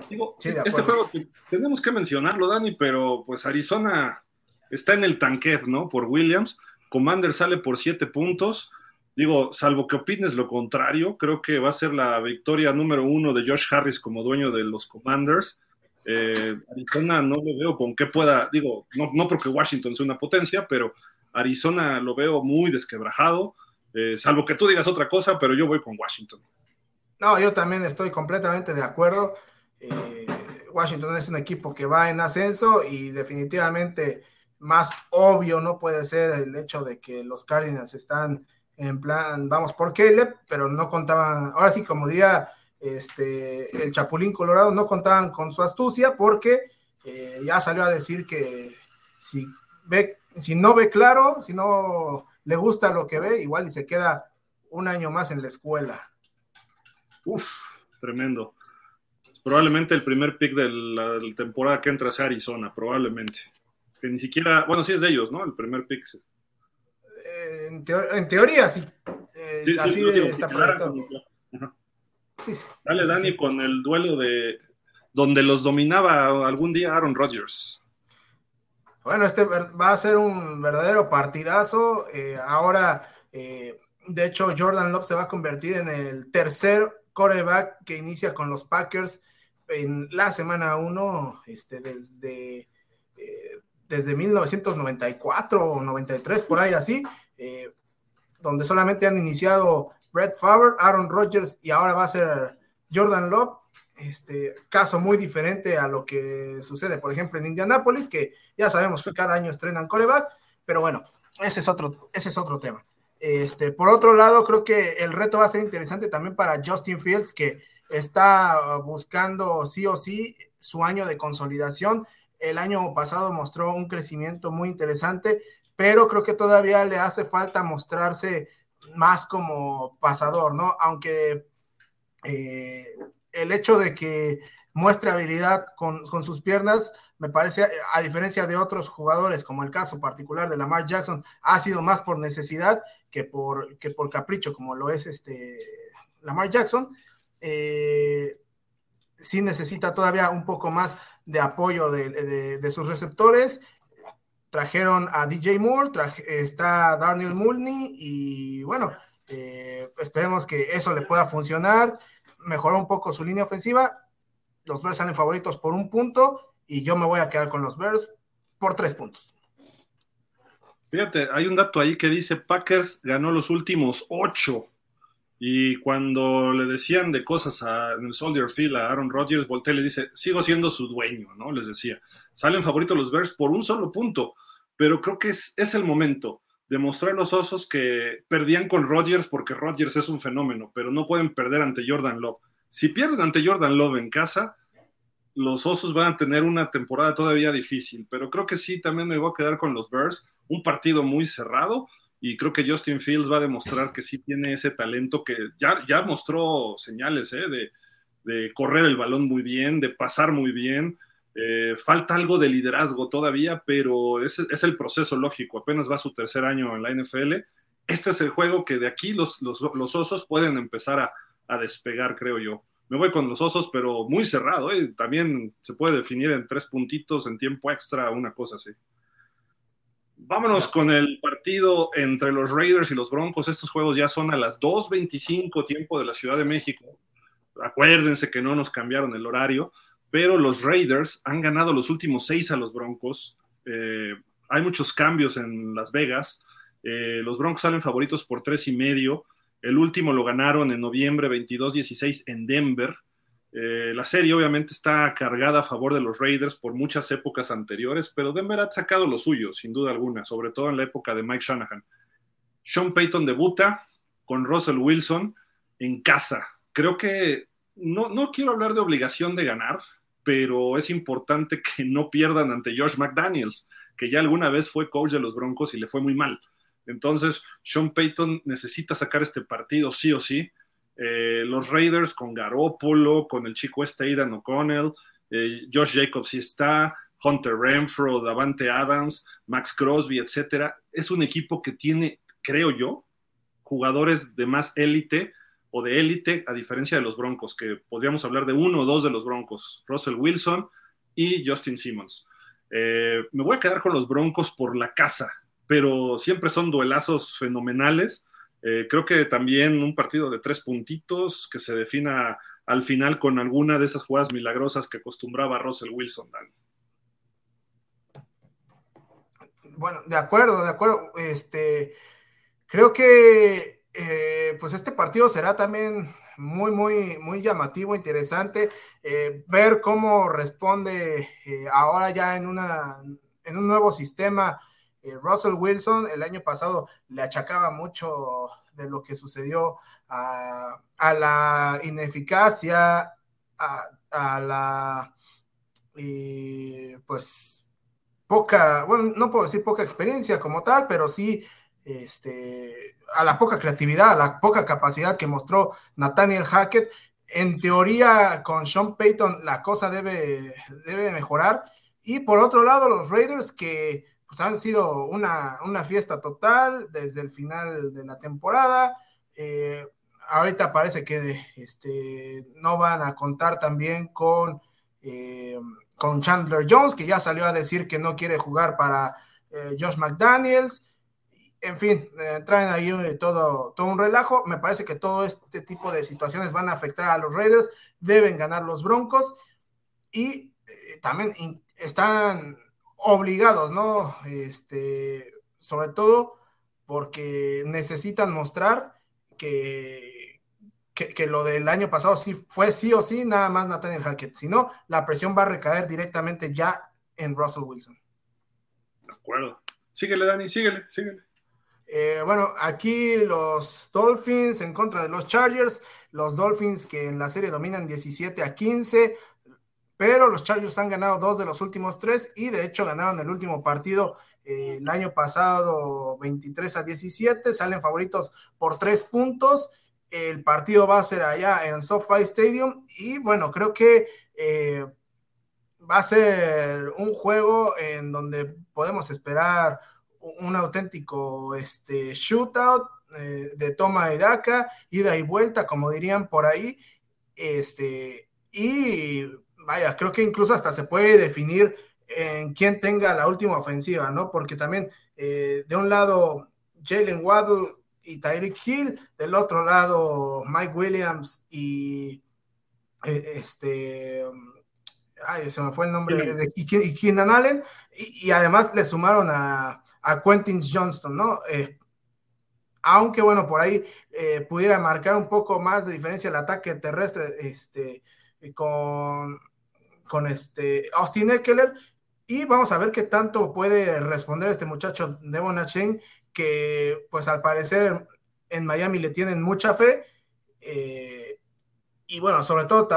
Digo, sí, este juego tenemos que mencionarlo, Dani, pero pues Arizona está en el tanquet, ¿no? Por Williams. Commander sale por siete puntos. Digo, salvo que opines lo contrario, creo que va a ser la victoria número uno de Josh Harris como dueño de los Commanders. Eh, Arizona no lo veo con qué pueda, digo, no, no porque Washington sea una potencia, pero Arizona lo veo muy desquebrajado, eh, salvo que tú digas otra cosa, pero yo voy con Washington. No, yo también estoy completamente de acuerdo. Eh, Washington es un equipo que va en ascenso y definitivamente más obvio no puede ser el hecho de que los Cardinals están en plan, vamos por Caleb, pero no contaban, ahora sí, como diría este, el Chapulín Colorado, no contaban con su astucia porque eh, ya salió a decir que si, ve, si no ve claro, si no le gusta lo que ve, igual y se queda un año más en la escuela. Uf, tremendo. Probablemente el primer pick de la, de la temporada que entra sea Arizona, probablemente. Que ni siquiera, bueno, sí es de ellos, ¿no? El primer pick. Eh, en, teo en, teoría, sí. Eh, sí, así sí, digo, está si Sí, sí. Dale, Sí, Dani, sí. con el duelo de donde los dominaba algún día Aaron Rodgers. Bueno, este va a ser un verdadero partidazo. Eh, ahora, eh, de hecho, Jordan Love se va a convertir en el tercer coreback que inicia con los Packers en la semana 1, este, desde, eh, desde 1994 o 93, por ahí así, eh, donde solamente han iniciado Brett Favre, Aaron Rodgers y ahora va a ser Jordan Love. Este caso muy diferente a lo que sucede, por ejemplo, en Indianápolis, que ya sabemos que cada año estrenan coreback, pero bueno, ese es otro, ese es otro tema. Este, por otro lado, creo que el reto va a ser interesante también para Justin Fields, que está buscando sí o sí su año de consolidación. El año pasado mostró un crecimiento muy interesante, pero creo que todavía le hace falta mostrarse más como pasador, ¿no? Aunque eh, el hecho de que muestre habilidad con, con, sus piernas, me parece, a diferencia de otros jugadores, como el caso particular de Lamar Jackson, ha sido más por necesidad que por, que por capricho, como lo es este Lamar Jackson. Eh, sí necesita todavía un poco más de apoyo de, de, de sus receptores. Trajeron a DJ Moore, está Daniel Mulney y bueno, eh, esperemos que eso le pueda funcionar. Mejoró un poco su línea ofensiva. Los Bears salen favoritos por un punto y yo me voy a quedar con los Bears por tres puntos. Fíjate, hay un dato ahí que dice Packers ganó los últimos ocho. Y cuando le decían de cosas a, en el Soldier Field a Aaron Rodgers, voltea y le dice, sigo siendo su dueño, ¿no? Les decía, salen favoritos los Bears por un solo punto, pero creo que es, es el momento de mostrar a los osos que perdían con Rodgers porque Rodgers es un fenómeno, pero no pueden perder ante Jordan Love. Si pierden ante Jordan Love en casa, los osos van a tener una temporada todavía difícil, pero creo que sí, también me voy a quedar con los Bears, un partido muy cerrado, y creo que Justin Fields va a demostrar que sí tiene ese talento que ya, ya mostró señales ¿eh? de, de, correr el balón muy bien, de pasar muy bien. Eh, falta algo de liderazgo todavía, pero es, es, el proceso lógico. Apenas va su tercer año en la NFL. Este es el juego que de aquí los, los, los osos pueden empezar a, a, despegar, creo yo. Me voy con los osos, pero muy cerrado. ¿eh? También se puede definir en tres puntitos, en tiempo extra, una cosa así. Vámonos con el partido entre los Raiders y los Broncos. Estos juegos ya son a las 2.25 tiempo de la Ciudad de México. Acuérdense que no nos cambiaron el horario, pero los Raiders han ganado los últimos seis a los Broncos. Eh, hay muchos cambios en Las Vegas. Eh, los Broncos salen favoritos por tres y medio. El último lo ganaron en noviembre 22-16 en Denver. Eh, la serie obviamente está cargada a favor de los Raiders por muchas épocas anteriores, pero Denver ha sacado lo suyo, sin duda alguna, sobre todo en la época de Mike Shanahan. Sean Payton debuta con Russell Wilson en casa. Creo que no, no quiero hablar de obligación de ganar, pero es importante que no pierdan ante Josh McDaniels, que ya alguna vez fue coach de los Broncos y le fue muy mal. Entonces, Sean Payton necesita sacar este partido sí o sí. Eh, los Raiders con Garoppolo, con el chico este Aidan O'Connell, eh, Josh Jacobs sí está, Hunter Renfro, Davante Adams, Max Crosby, etcétera. Es un equipo que tiene, creo yo, jugadores de más élite o de élite, a diferencia de los Broncos, que podríamos hablar de uno o dos de los Broncos, Russell Wilson y Justin Simmons. Eh, me voy a quedar con los Broncos por la casa, pero siempre son duelazos fenomenales. Eh, creo que también un partido de tres puntitos que se defina al final con alguna de esas jugadas milagrosas que acostumbraba Russell Wilson, Dani. Bueno, de acuerdo, de acuerdo. Este, creo que eh, pues este partido será también muy, muy, muy llamativo, interesante. Eh, ver cómo responde eh, ahora ya en, una, en un nuevo sistema. Russell Wilson el año pasado le achacaba mucho de lo que sucedió a, a la ineficacia, a, a la, pues, poca, bueno, no puedo decir poca experiencia como tal, pero sí este, a la poca creatividad, a la poca capacidad que mostró Nathaniel Hackett. En teoría, con Sean Payton la cosa debe, debe mejorar. Y por otro lado, los Raiders que pues, han sido una, una, fiesta total desde el final de la temporada. Eh, ahorita parece que este, no van a contar también con, eh, con Chandler Jones, que ya salió a decir que no quiere jugar para eh, Josh McDaniels en fin, eh, traen ahí eh, todo, todo un relajo. Me parece que todo este tipo de situaciones van a afectar a los Raiders. Deben ganar los Broncos y eh, también están obligados, ¿no? Este, sobre todo porque necesitan mostrar que, que, que, lo del año pasado sí fue sí o sí, nada más Nathaniel Hackett. Si no, la presión va a recaer directamente ya en Russell Wilson. De acuerdo. Síguele, Dani, síguele, síguele. Eh, bueno, aquí los Dolphins en contra de los Chargers, los Dolphins que en la serie dominan 17 a 15, pero los Chargers han ganado dos de los últimos tres y de hecho ganaron el último partido eh, el año pasado 23 a 17, salen favoritos por tres puntos. El partido va a ser allá en SoFi Stadium y bueno, creo que eh, va a ser un juego en donde podemos esperar un auténtico este, shootout eh, de toma y daca, ida y vuelta, como dirían por ahí. Este, y vaya, creo que incluso hasta se puede definir en quién tenga la última ofensiva, ¿no? Porque también eh, de un lado Jalen Waddle y Tyreek Hill, del otro lado Mike Williams y eh, este ay, se me fue el nombre, de, y, y Keenan Allen, y, y, además le sumaron a, a Quentin Johnston, ¿no? Eh, aunque bueno, por ahí eh, pudiera marcar un poco más de diferencia el ataque terrestre este, con, con este Austin Eckler. Y vamos a ver qué tanto puede responder este muchacho Devon Achen, que pues al parecer en Miami le tienen mucha fe. Eh, y bueno, sobre todo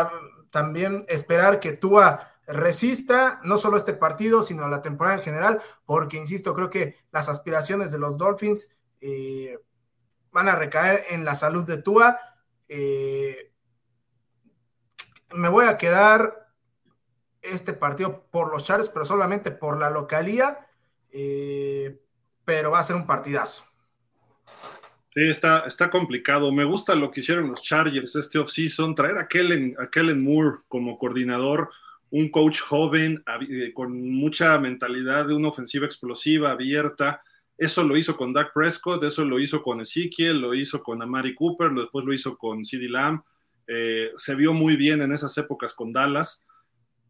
también esperar que Tua resista no solo este partido, sino la temporada en general, porque, insisto, creo que las aspiraciones de los Dolphins eh, van a recaer en la salud de Tua. Eh, me voy a quedar este partido por los Chargers, pero solamente por la localía, eh, pero va a ser un partidazo. Sí, está, está complicado. Me gusta lo que hicieron los Chargers este offseason, traer a Kellen, a Kellen Moore como coordinador un coach joven eh, con mucha mentalidad de una ofensiva explosiva, abierta. Eso lo hizo con Dak Prescott, eso lo hizo con Ezekiel, lo hizo con Amari Cooper, después lo hizo con CeeDee Lamb. Eh, se vio muy bien en esas épocas con Dallas,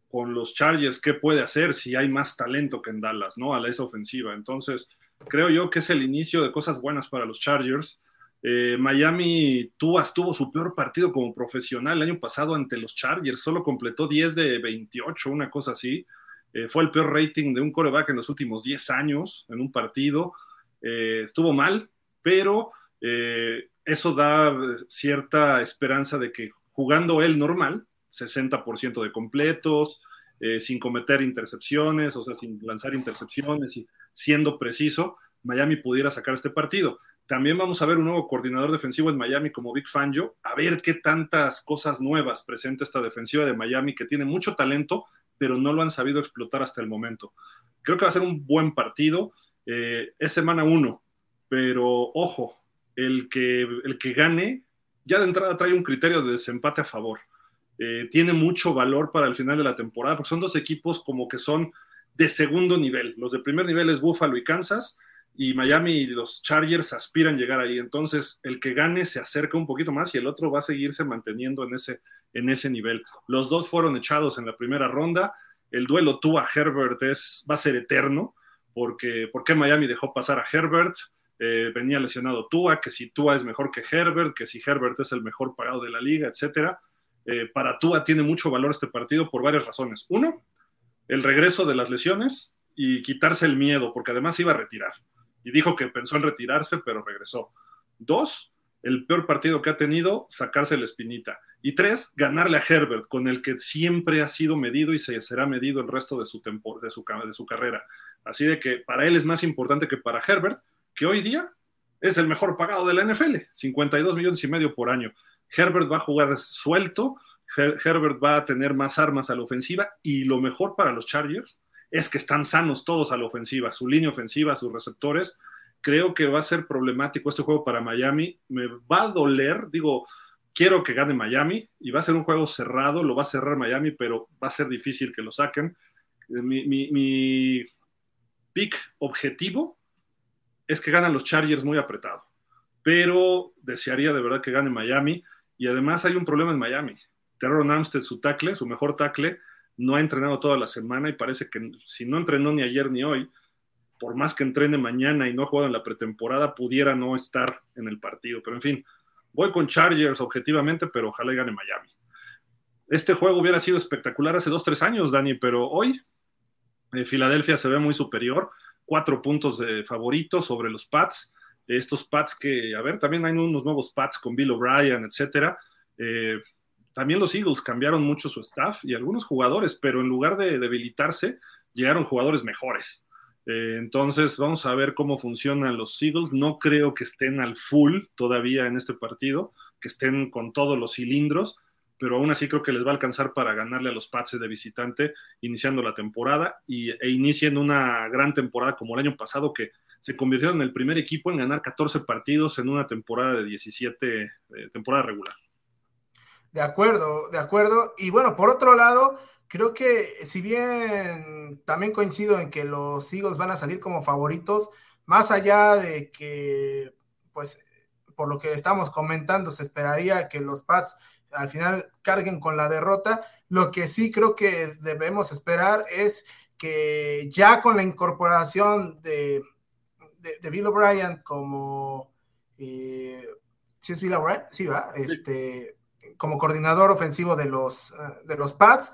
con los Chargers, ¿qué puede hacer si hay más talento que en Dallas, ¿no? A esa ofensiva. Entonces, creo yo que es el inicio de cosas buenas para los Chargers. Eh, Miami tuvo, tuvo su peor partido como profesional el año pasado ante los Chargers, solo completó 10 de 28, una cosa así. Eh, fue el peor rating de un coreback en los últimos 10 años en un partido. Eh, estuvo mal, pero eh, eso da cierta esperanza de que jugando él normal, 60% de completos, sin cometer intercepciones, o sea, sin lanzar intercepciones y siendo preciso, Miami pudiera sacar este partido. También vamos a ver un nuevo coordinador defensivo en Miami como Vic Fangio, a ver qué tantas cosas nuevas presenta esta defensiva de Miami, que tiene mucho talento, pero no lo han sabido explotar hasta el momento. Creo que va a ser un buen partido. Eh, es semana uno, pero ojo, el que, el que gane ya de entrada trae un criterio de desempate a favor. Eh, tiene mucho valor para el final de la temporada, porque son dos equipos como que son de segundo nivel. Los de primer nivel es Buffalo y Kansas, y Miami y los Chargers aspiran llegar ahí. Entonces, el que gane se acerca un poquito más y el otro va a seguirse manteniendo en ese, en ese nivel. Los dos fueron echados en la primera ronda. El duelo Tua Herbert es, va a ser eterno, porque ¿por qué Miami dejó pasar a Herbert? Eh, venía lesionado Tua, que si Tua es mejor que Herbert, que si Herbert es el mejor pagado de la liga, etcétera. Eh, para Tua tiene mucho valor este partido por varias razones. Uno, el regreso de las lesiones y quitarse el miedo, porque además iba a retirar. Y dijo que pensó en retirarse, pero regresó. Dos, el peor partido que ha tenido, sacarse la espinita. Y tres, ganarle a Herbert, con el que siempre ha sido medido y se será medido el resto de su, de su, de su carrera. Así de que para él es más importante que para Herbert, que hoy día es el mejor pagado de la NFL, 52 millones y medio por año. Herbert va a jugar suelto, Herbert va a tener más armas a la ofensiva y lo mejor para los Chargers es que están sanos todos a la ofensiva, su línea ofensiva, sus receptores. Creo que va a ser problemático este juego para Miami. Me va a doler, digo, quiero que gane Miami y va a ser un juego cerrado, lo va a cerrar Miami, pero va a ser difícil que lo saquen. Mi, mi, mi pick objetivo es que ganan los Chargers muy apretado, pero desearía de verdad que gane Miami y además hay un problema en Miami. Terron Armstead, su tackle, su mejor tackle, no ha entrenado toda la semana y parece que si no entrenó ni ayer ni hoy, por más que entrene mañana y no ha jugado en la pretemporada, pudiera no estar en el partido. Pero en fin, voy con Chargers objetivamente, pero ojalá gane Miami. Este juego hubiera sido espectacular hace dos, tres años, Dani, pero hoy eh, Filadelfia se ve muy superior cuatro puntos de favorito sobre los Pats. Estos Pats que, a ver, también hay unos nuevos Pats con Bill O'Brien, etcétera. Eh, también los Eagles cambiaron mucho su staff y algunos jugadores, pero en lugar de debilitarse, llegaron jugadores mejores. Eh, entonces, vamos a ver cómo funcionan los Eagles. No creo que estén al full todavía en este partido, que estén con todos los cilindros, pero aún así creo que les va a alcanzar para ganarle a los Pats de visitante iniciando la temporada y, e inicien una gran temporada como el año pasado que se convirtieron en el primer equipo en ganar 14 partidos en una temporada de 17, eh, temporada regular. De acuerdo, de acuerdo. Y bueno, por otro lado, creo que si bien también coincido en que los Eagles van a salir como favoritos, más allá de que, pues, por lo que estamos comentando, se esperaría que los Pats al final carguen con la derrota. Lo que sí creo que debemos esperar es que ya con la incorporación de, de, Bill O'Brien como eh, ¿sí es Bill O'Brien? Sí, va, este, como coordinador ofensivo de los, eh, de los Pats.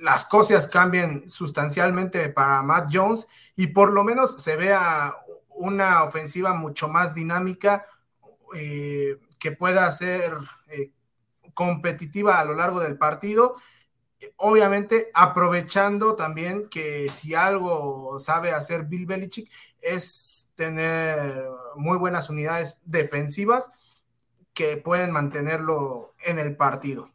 las cosas cambien sustancialmente para Matt Jones y por lo menos se vea una ofensiva mucho más dinámica eh, que pueda ser competitiva a lo largo del partido. Obviamente, aprovechando también que si algo sabe hacer Bill Belichick es tener muy buenas unidades defensivas que pueden mantenerlo en el partido.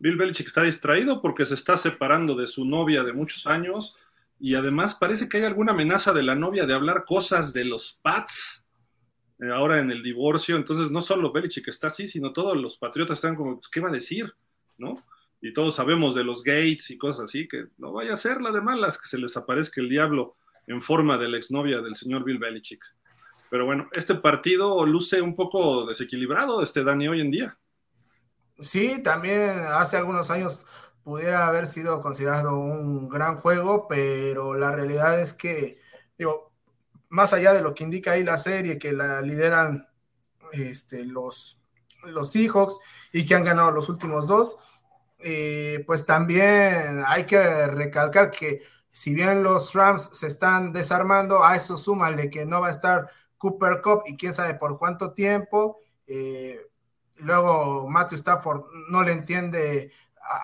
Bill Belichick está distraído porque se está separando de su novia de muchos años y además parece que hay alguna amenaza de la novia de hablar cosas de los Pats eh, ahora en el divorcio, entonces no solo Belichick está así, sino todos los patriotas están como, pues, ¿qué va a decir? ¿No? Y todos sabemos de los Gates y cosas así, que no vaya a ser la de malas que se les aparezca el diablo en forma de la exnovia del señor Bill Belichick. Pero bueno, este partido luce un poco desequilibrado, este Dani, hoy en día. Sí, también hace algunos años pudiera haber sido considerado un gran juego, pero la realidad es que, digo, más allá de lo que indica ahí la serie, que la lideran este, los, los Seahawks y que han ganado los últimos dos, eh, pues también hay que recalcar que si bien los Rams se están desarmando, a eso súmale que no va a estar Cooper Cup y quién sabe por cuánto tiempo. Eh, luego Matthew Stafford no le entiende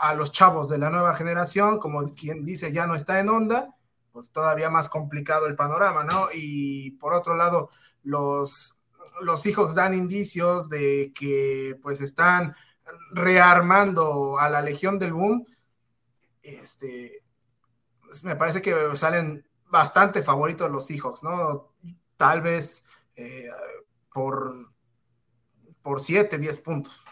a, los chavos de la nueva generación, como quien dice ya no está en onda pues todavía más complicado el panorama, ¿no? Y por otro lado, los, los Seahawks dan indicios de que pues están rearmando a la Legión del Boom. Este, pues, me parece que salen bastante favoritos los Seahawks, ¿no? Tal vez eh, por, por 7, 10 puntos.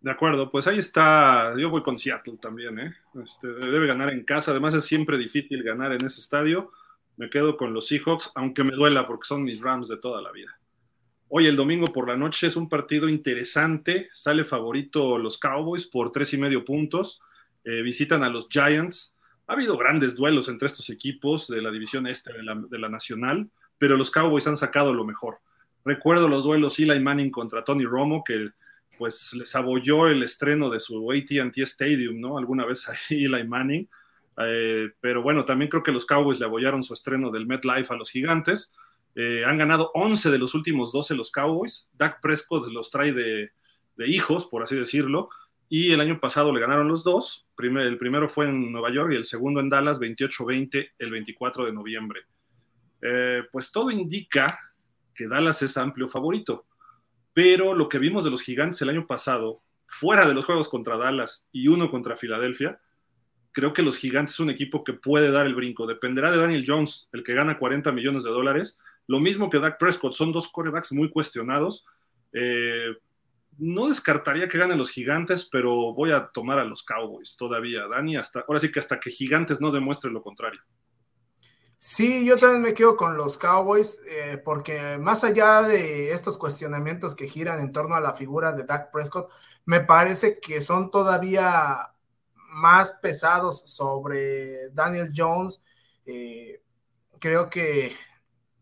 De acuerdo, pues ahí está. Yo voy con Seattle también, ¿eh? Este, debe ganar en casa. Además, es siempre difícil ganar en ese estadio. Me quedo con los Seahawks, aunque me duela porque son mis Rams de toda la vida. Hoy el domingo por la noche es un partido interesante. Sale favorito los Cowboys por tres y medio puntos. Eh, visitan a los Giants. Ha habido grandes duelos entre estos equipos de la división este de la, de la Nacional, pero los Cowboys han sacado lo mejor. Recuerdo los duelos Eli Manning contra Tony Romo, que pues les abolló el estreno de su ATT Stadium, ¿no? Alguna vez ahí Eli Manning. Eh, pero bueno, también creo que los Cowboys le abollaron su estreno del MetLife a los Gigantes. Eh, han ganado 11 de los últimos 12 los Cowboys. Dak Prescott los trae de, de, hijos, por así decirlo. Y el año pasado le ganaron los dos. El primero fue en Nueva York y el segundo en Dallas, 28-20, el 24 de noviembre. Eh, pues todo indica que Dallas es amplio favorito. Pero lo que vimos de los gigantes el año pasado, fuera de los juegos contra Dallas y uno contra Filadelfia, creo que los gigantes es un equipo que puede dar el brinco. Dependerá de Daniel Jones, el que gana 40 millones de dólares. Lo mismo que Dak Prescott, son dos corebacks muy cuestionados. Eh, no descartaría que ganen los gigantes, pero voy a tomar a los Cowboys todavía, Dani, hasta, ahora sí que hasta que gigantes no demuestren lo contrario. Sí, yo también me quedo con los Cowboys, eh, porque más allá de estos cuestionamientos que giran en torno a la figura de Dak Prescott, me parece que son todavía más pesados sobre Daniel Jones. Eh, creo que,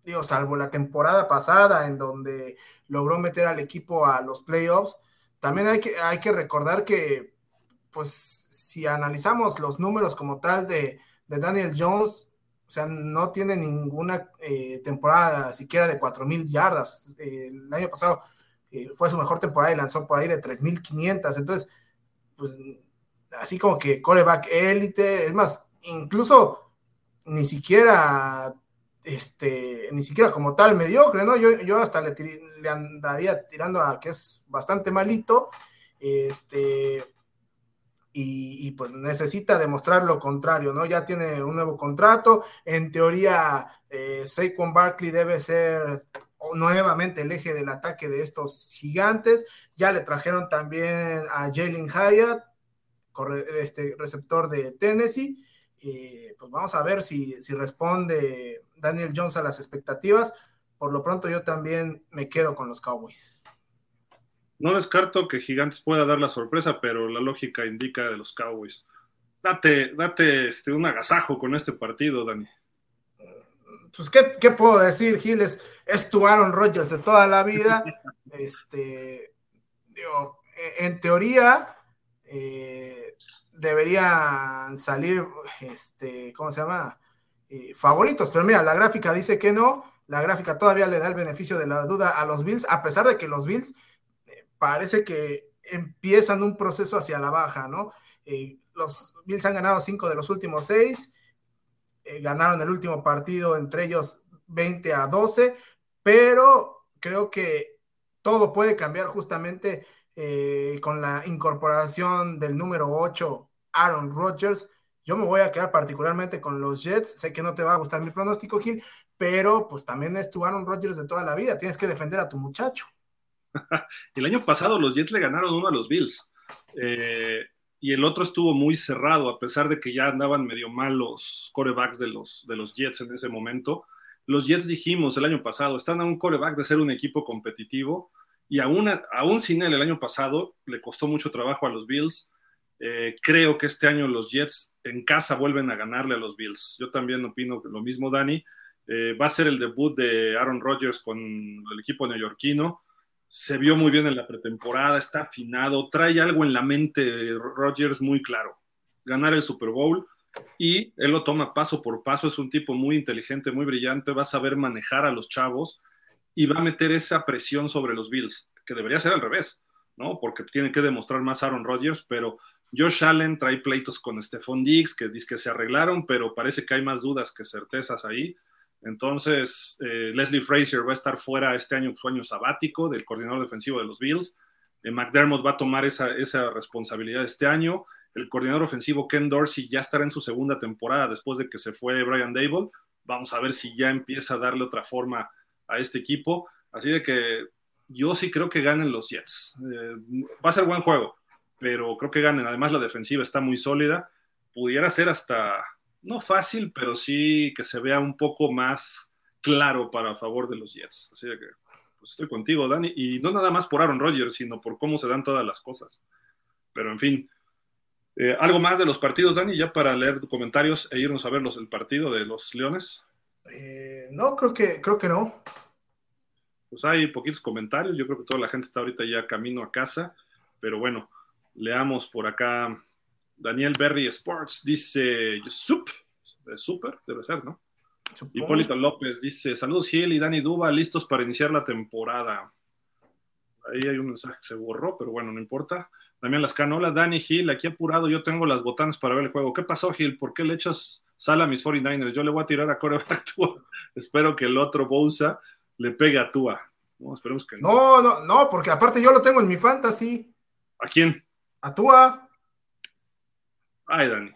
digo, salvo la temporada pasada en donde logró meter al equipo a los playoffs, también hay que, hay que recordar que, pues, si analizamos los números como tal de, de Daniel Jones, o sea, no tiene ninguna eh, temporada siquiera de 4.000 yardas. El año pasado eh, fue su mejor temporada y lanzó por ahí de 3.500. Entonces, pues así como que coreback élite, es más, incluso ni siquiera, este, ni siquiera como tal mediocre, ¿no? Yo, yo hasta le, andaría tirando a que es bastante malito, este, y, pues necesita demostrar lo contrario, ¿no? Ya tiene un nuevo contrato, en teoría eh, Saquon Barkley debe ser nuevamente el eje del ataque de estos gigantes, ya le trajeron también a Jalen Hyatt, este receptor de Tennessee, y pues vamos a ver si, si responde Daniel Jones a las expectativas, por lo pronto yo también me quedo con los Cowboys. No descarto que Gigantes pueda dar la sorpresa, pero la lógica indica de los Cowboys. Date, date este, un agasajo con este partido, Dani. Pues, ¿qué, qué puedo decir, Gil? Es, es, tu Aaron Rodgers de toda la vida. este, digo, en teoría, eh, deberían salir, este, ¿cómo se llama? Eh, favoritos, pero mira, la gráfica dice que no. La gráfica todavía le da el beneficio de la duda a los Bills, a pesar de que los Bills parece que empiezan un proceso hacia la baja, ¿no? Eh, los Bills han ganado cinco de los últimos seis, eh, ganaron el último partido entre ellos 20 a 12, pero creo que todo puede cambiar justamente eh, con la incorporación del número 8, Aaron Rodgers. Yo me voy a quedar particularmente con los Jets. Sé que no te va a gustar mi pronóstico, Gil, pero pues también es tu Aaron Rodgers de toda la vida. Tienes que defender a tu muchacho. el año pasado los Jets le ganaron uno a los Bills. Eh, y el otro estuvo muy cerrado, a pesar de que ya andaban medio mal los corebacks de los, de los Jets en ese momento. Los Jets dijimos el año pasado, están a un coreback de ser un equipo competitivo, y aún, aún sin él el año pasado le costó mucho trabajo a los Bills. Eh, creo que este año los Jets en casa vuelven a ganarle a los Bills. Yo también opino lo mismo, Dani. Eh, va a ser el debut de Aaron Rodgers con el equipo neoyorquino se vio muy bien en la pretemporada, está afinado, trae algo en la mente Rodgers muy claro, ganar el Super Bowl y él lo toma paso por paso, es un tipo muy inteligente, muy brillante, va a saber manejar a los chavos y va a meter esa presión sobre los Bills, que debería ser al revés, ¿no? Porque tiene que demostrar más Aaron Rodgers, pero Josh Allen trae pleitos con Stephon Diggs, que dice que se arreglaron, pero parece que hay más dudas que certezas ahí. Entonces, eh, Leslie Frazier va a estar fuera este año, su año sabático del coordinador defensivo de los Bills. Eh, McDermott va a tomar esa, esa, responsabilidad este año. El coordinador ofensivo Ken Dorsey ya estará en su segunda temporada después de que se fue Brian Dable. Vamos a ver si ya empieza a darle otra forma a este equipo. Así de que yo sí creo que ganen los Jets. Eh, va a ser buen juego, pero creo que ganen. Además, la defensiva está muy sólida. Pudiera ser hasta no fácil, pero sí que se vea un poco más claro para favor de los Jets. Así que. pues estoy contigo, Dani, y no nada más por Aaron Rodgers, sino por cómo se dan todas las cosas. Pero en fin, eh, algo más de los partidos, Dani, ya para leer comentarios e irnos a ver los, el partido de los Leones. Eh, no, creo que, creo que no. Pues hay poquitos comentarios, yo creo que toda la gente está ahorita ya camino a casa, pero bueno, leamos por acá. Daniel Berry Sports dice, sup, super, debe ser, ¿no? Supongo. Hipólito López dice, saludos Gil y Dani Duba, listos para iniciar la temporada. Ahí hay un mensaje que se borró, pero bueno, no importa. Damián Lascano, hola Dani Gil, aquí apurado, yo tengo las botanas para ver el juego. ¿Qué pasó Gil? ¿Por qué le echas sal a mis 49ers? Yo le voy a tirar a coreback Tua. Espero que el otro Bousa le pegue a Tua. No, esperemos que no. No, no, no, porque aparte yo lo tengo en mi fantasy. ¿A quién? A Tua. Ay, Dani.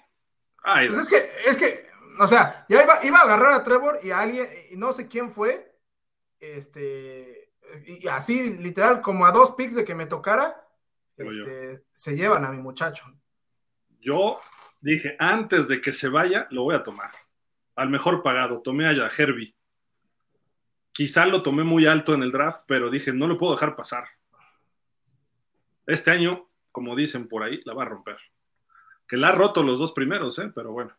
Ay, pues es que, es que, o sea, ya iba, iba a agarrar a Trevor y a alguien, y no sé quién fue, este, y así, literal, como a dos picks de que me tocara, este, se llevan a mi muchacho. Yo dije, antes de que se vaya, lo voy a tomar. Al mejor pagado, tomé a Herbie. Quizá lo tomé muy alto en el draft, pero dije, no lo puedo dejar pasar. Este año, como dicen por ahí, la va a romper. Que la ha roto los dos primeros, ¿eh? pero bueno.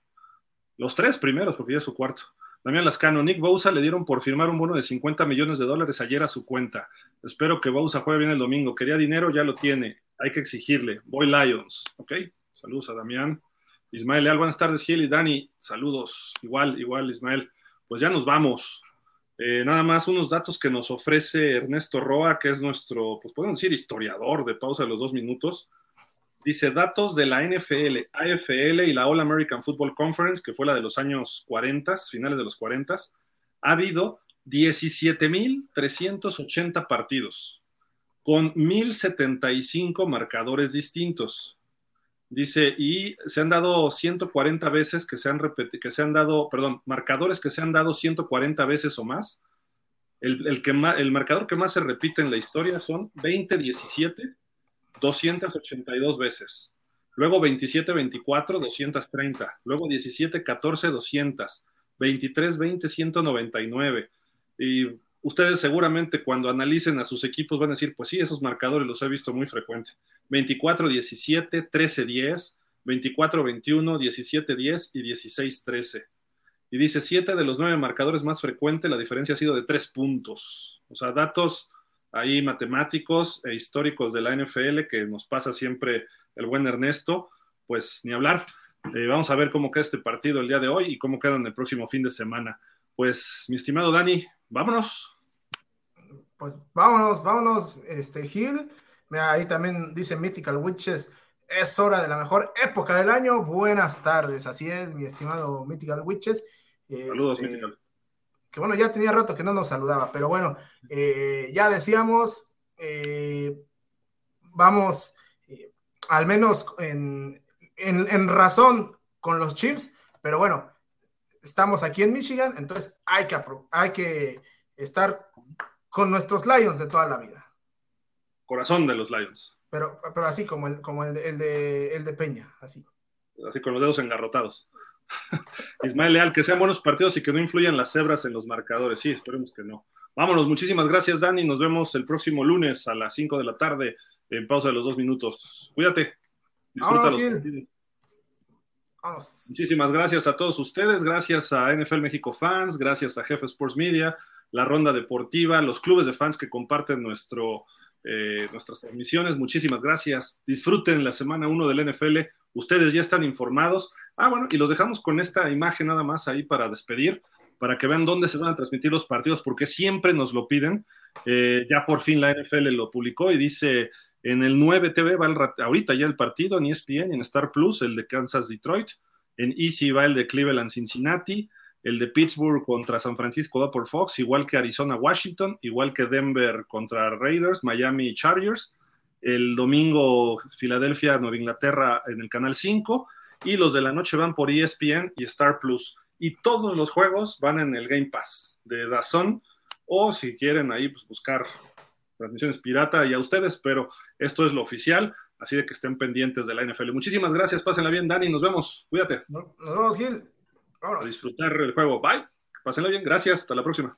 Los tres primeros, porque ya es su cuarto. Damián Lascano, Nick Bousa le dieron por firmar un bono de 50 millones de dólares ayer a su cuenta. Espero que Bousa juegue bien el domingo. Quería dinero, ya lo tiene. Hay que exigirle. Boy Lions, ¿ok? Saludos a Damián. Ismael Leal, buenas tardes, Gil y Dani. Saludos. Igual, igual, Ismael. Pues ya nos vamos. Eh, nada más unos datos que nos ofrece Ernesto Roa, que es nuestro, pues podemos decir, historiador de pausa de los dos minutos. Dice datos de la NFL, AFL y la All American Football Conference, que fue la de los años 40, finales de los 40. Ha habido 17.380 partidos con 1.075 marcadores distintos. Dice, y se han dado 140 veces que se han que se han dado, perdón, marcadores que se han dado 140 veces o más. El, el, que más, el marcador que más se repite en la historia son 20-17, 282 veces. Luego 27-24, 230. Luego 17-14, 200. 23-20, 199. Y ustedes seguramente cuando analicen a sus equipos van a decir, pues sí, esos marcadores los he visto muy frecuente. 24-17, 13-10, 24-21, 17-10 y 16-13. Y dice, siete de los nueve marcadores más frecuentes, la diferencia ha sido de tres puntos. O sea, datos ahí matemáticos e históricos de la NFL que nos pasa siempre el buen Ernesto, pues ni hablar. Eh, vamos a ver cómo queda este partido el día de hoy y cómo queda en el próximo fin de semana. Pues, mi estimado Dani, vámonos. Pues vámonos, vámonos, este Gil. Mira, ahí también dice Mythical Witches, es hora de la mejor época del año. Buenas tardes, así es, mi estimado Mythical Witches. Saludos, este, Mythical. Que bueno, ya tenía rato que no nos saludaba, pero bueno, eh, ya decíamos, eh, vamos, eh, al menos en, en, en, razón con los Chiefs, pero bueno, estamos aquí en Michigan, entonces hay que, hay que estar con nuestros Lions de toda la vida. Corazón de los Lions. Pero, pero así como el, como el de, el, de, el de Peña, así. Así con los dedos engarrotados. Ismael Leal, que sean buenos partidos y que no influyan las cebras en los marcadores. Sí, esperemos que no. Vámonos, muchísimas gracias, Dani. Nos vemos el próximo lunes a las 5 de la tarde en pausa de los dos minutos. Cuídate. Disfruta Vámonos, los. Muchísimas gracias a todos ustedes, gracias a NFL México Fans, gracias a Jefe Sports Media, la Ronda Deportiva, los clubes de fans que comparten nuestro, eh, nuestras transmisiones. Muchísimas gracias. Disfruten la semana 1 del NFL. Ustedes ya están informados. Ah, bueno, y los dejamos con esta imagen nada más ahí para despedir, para que vean dónde se van a transmitir los partidos, porque siempre nos lo piden. Eh, ya por fin la NFL lo publicó y dice en el 9 TV va el, ahorita ya el partido, en ESPN, en Star Plus, el de Kansas Detroit, en Easy va el de Cleveland Cincinnati, el de Pittsburgh contra San Francisco va por Fox, igual que Arizona Washington, igual que Denver contra Raiders, Miami Chargers, el domingo Filadelfia Nueva Inglaterra en el canal 5 y los de la noche van por ESPN y Star Plus y todos los juegos van en el Game Pass de Dazón o si quieren ahí pues buscar transmisiones pirata y a ustedes, pero esto es lo oficial, así de que estén pendientes de la NFL. Muchísimas gracias, pásenla bien, Dani, nos vemos, cuídate. Nos vemos, Gil. A disfrutar el juego, bye, pásenla bien, gracias, hasta la próxima.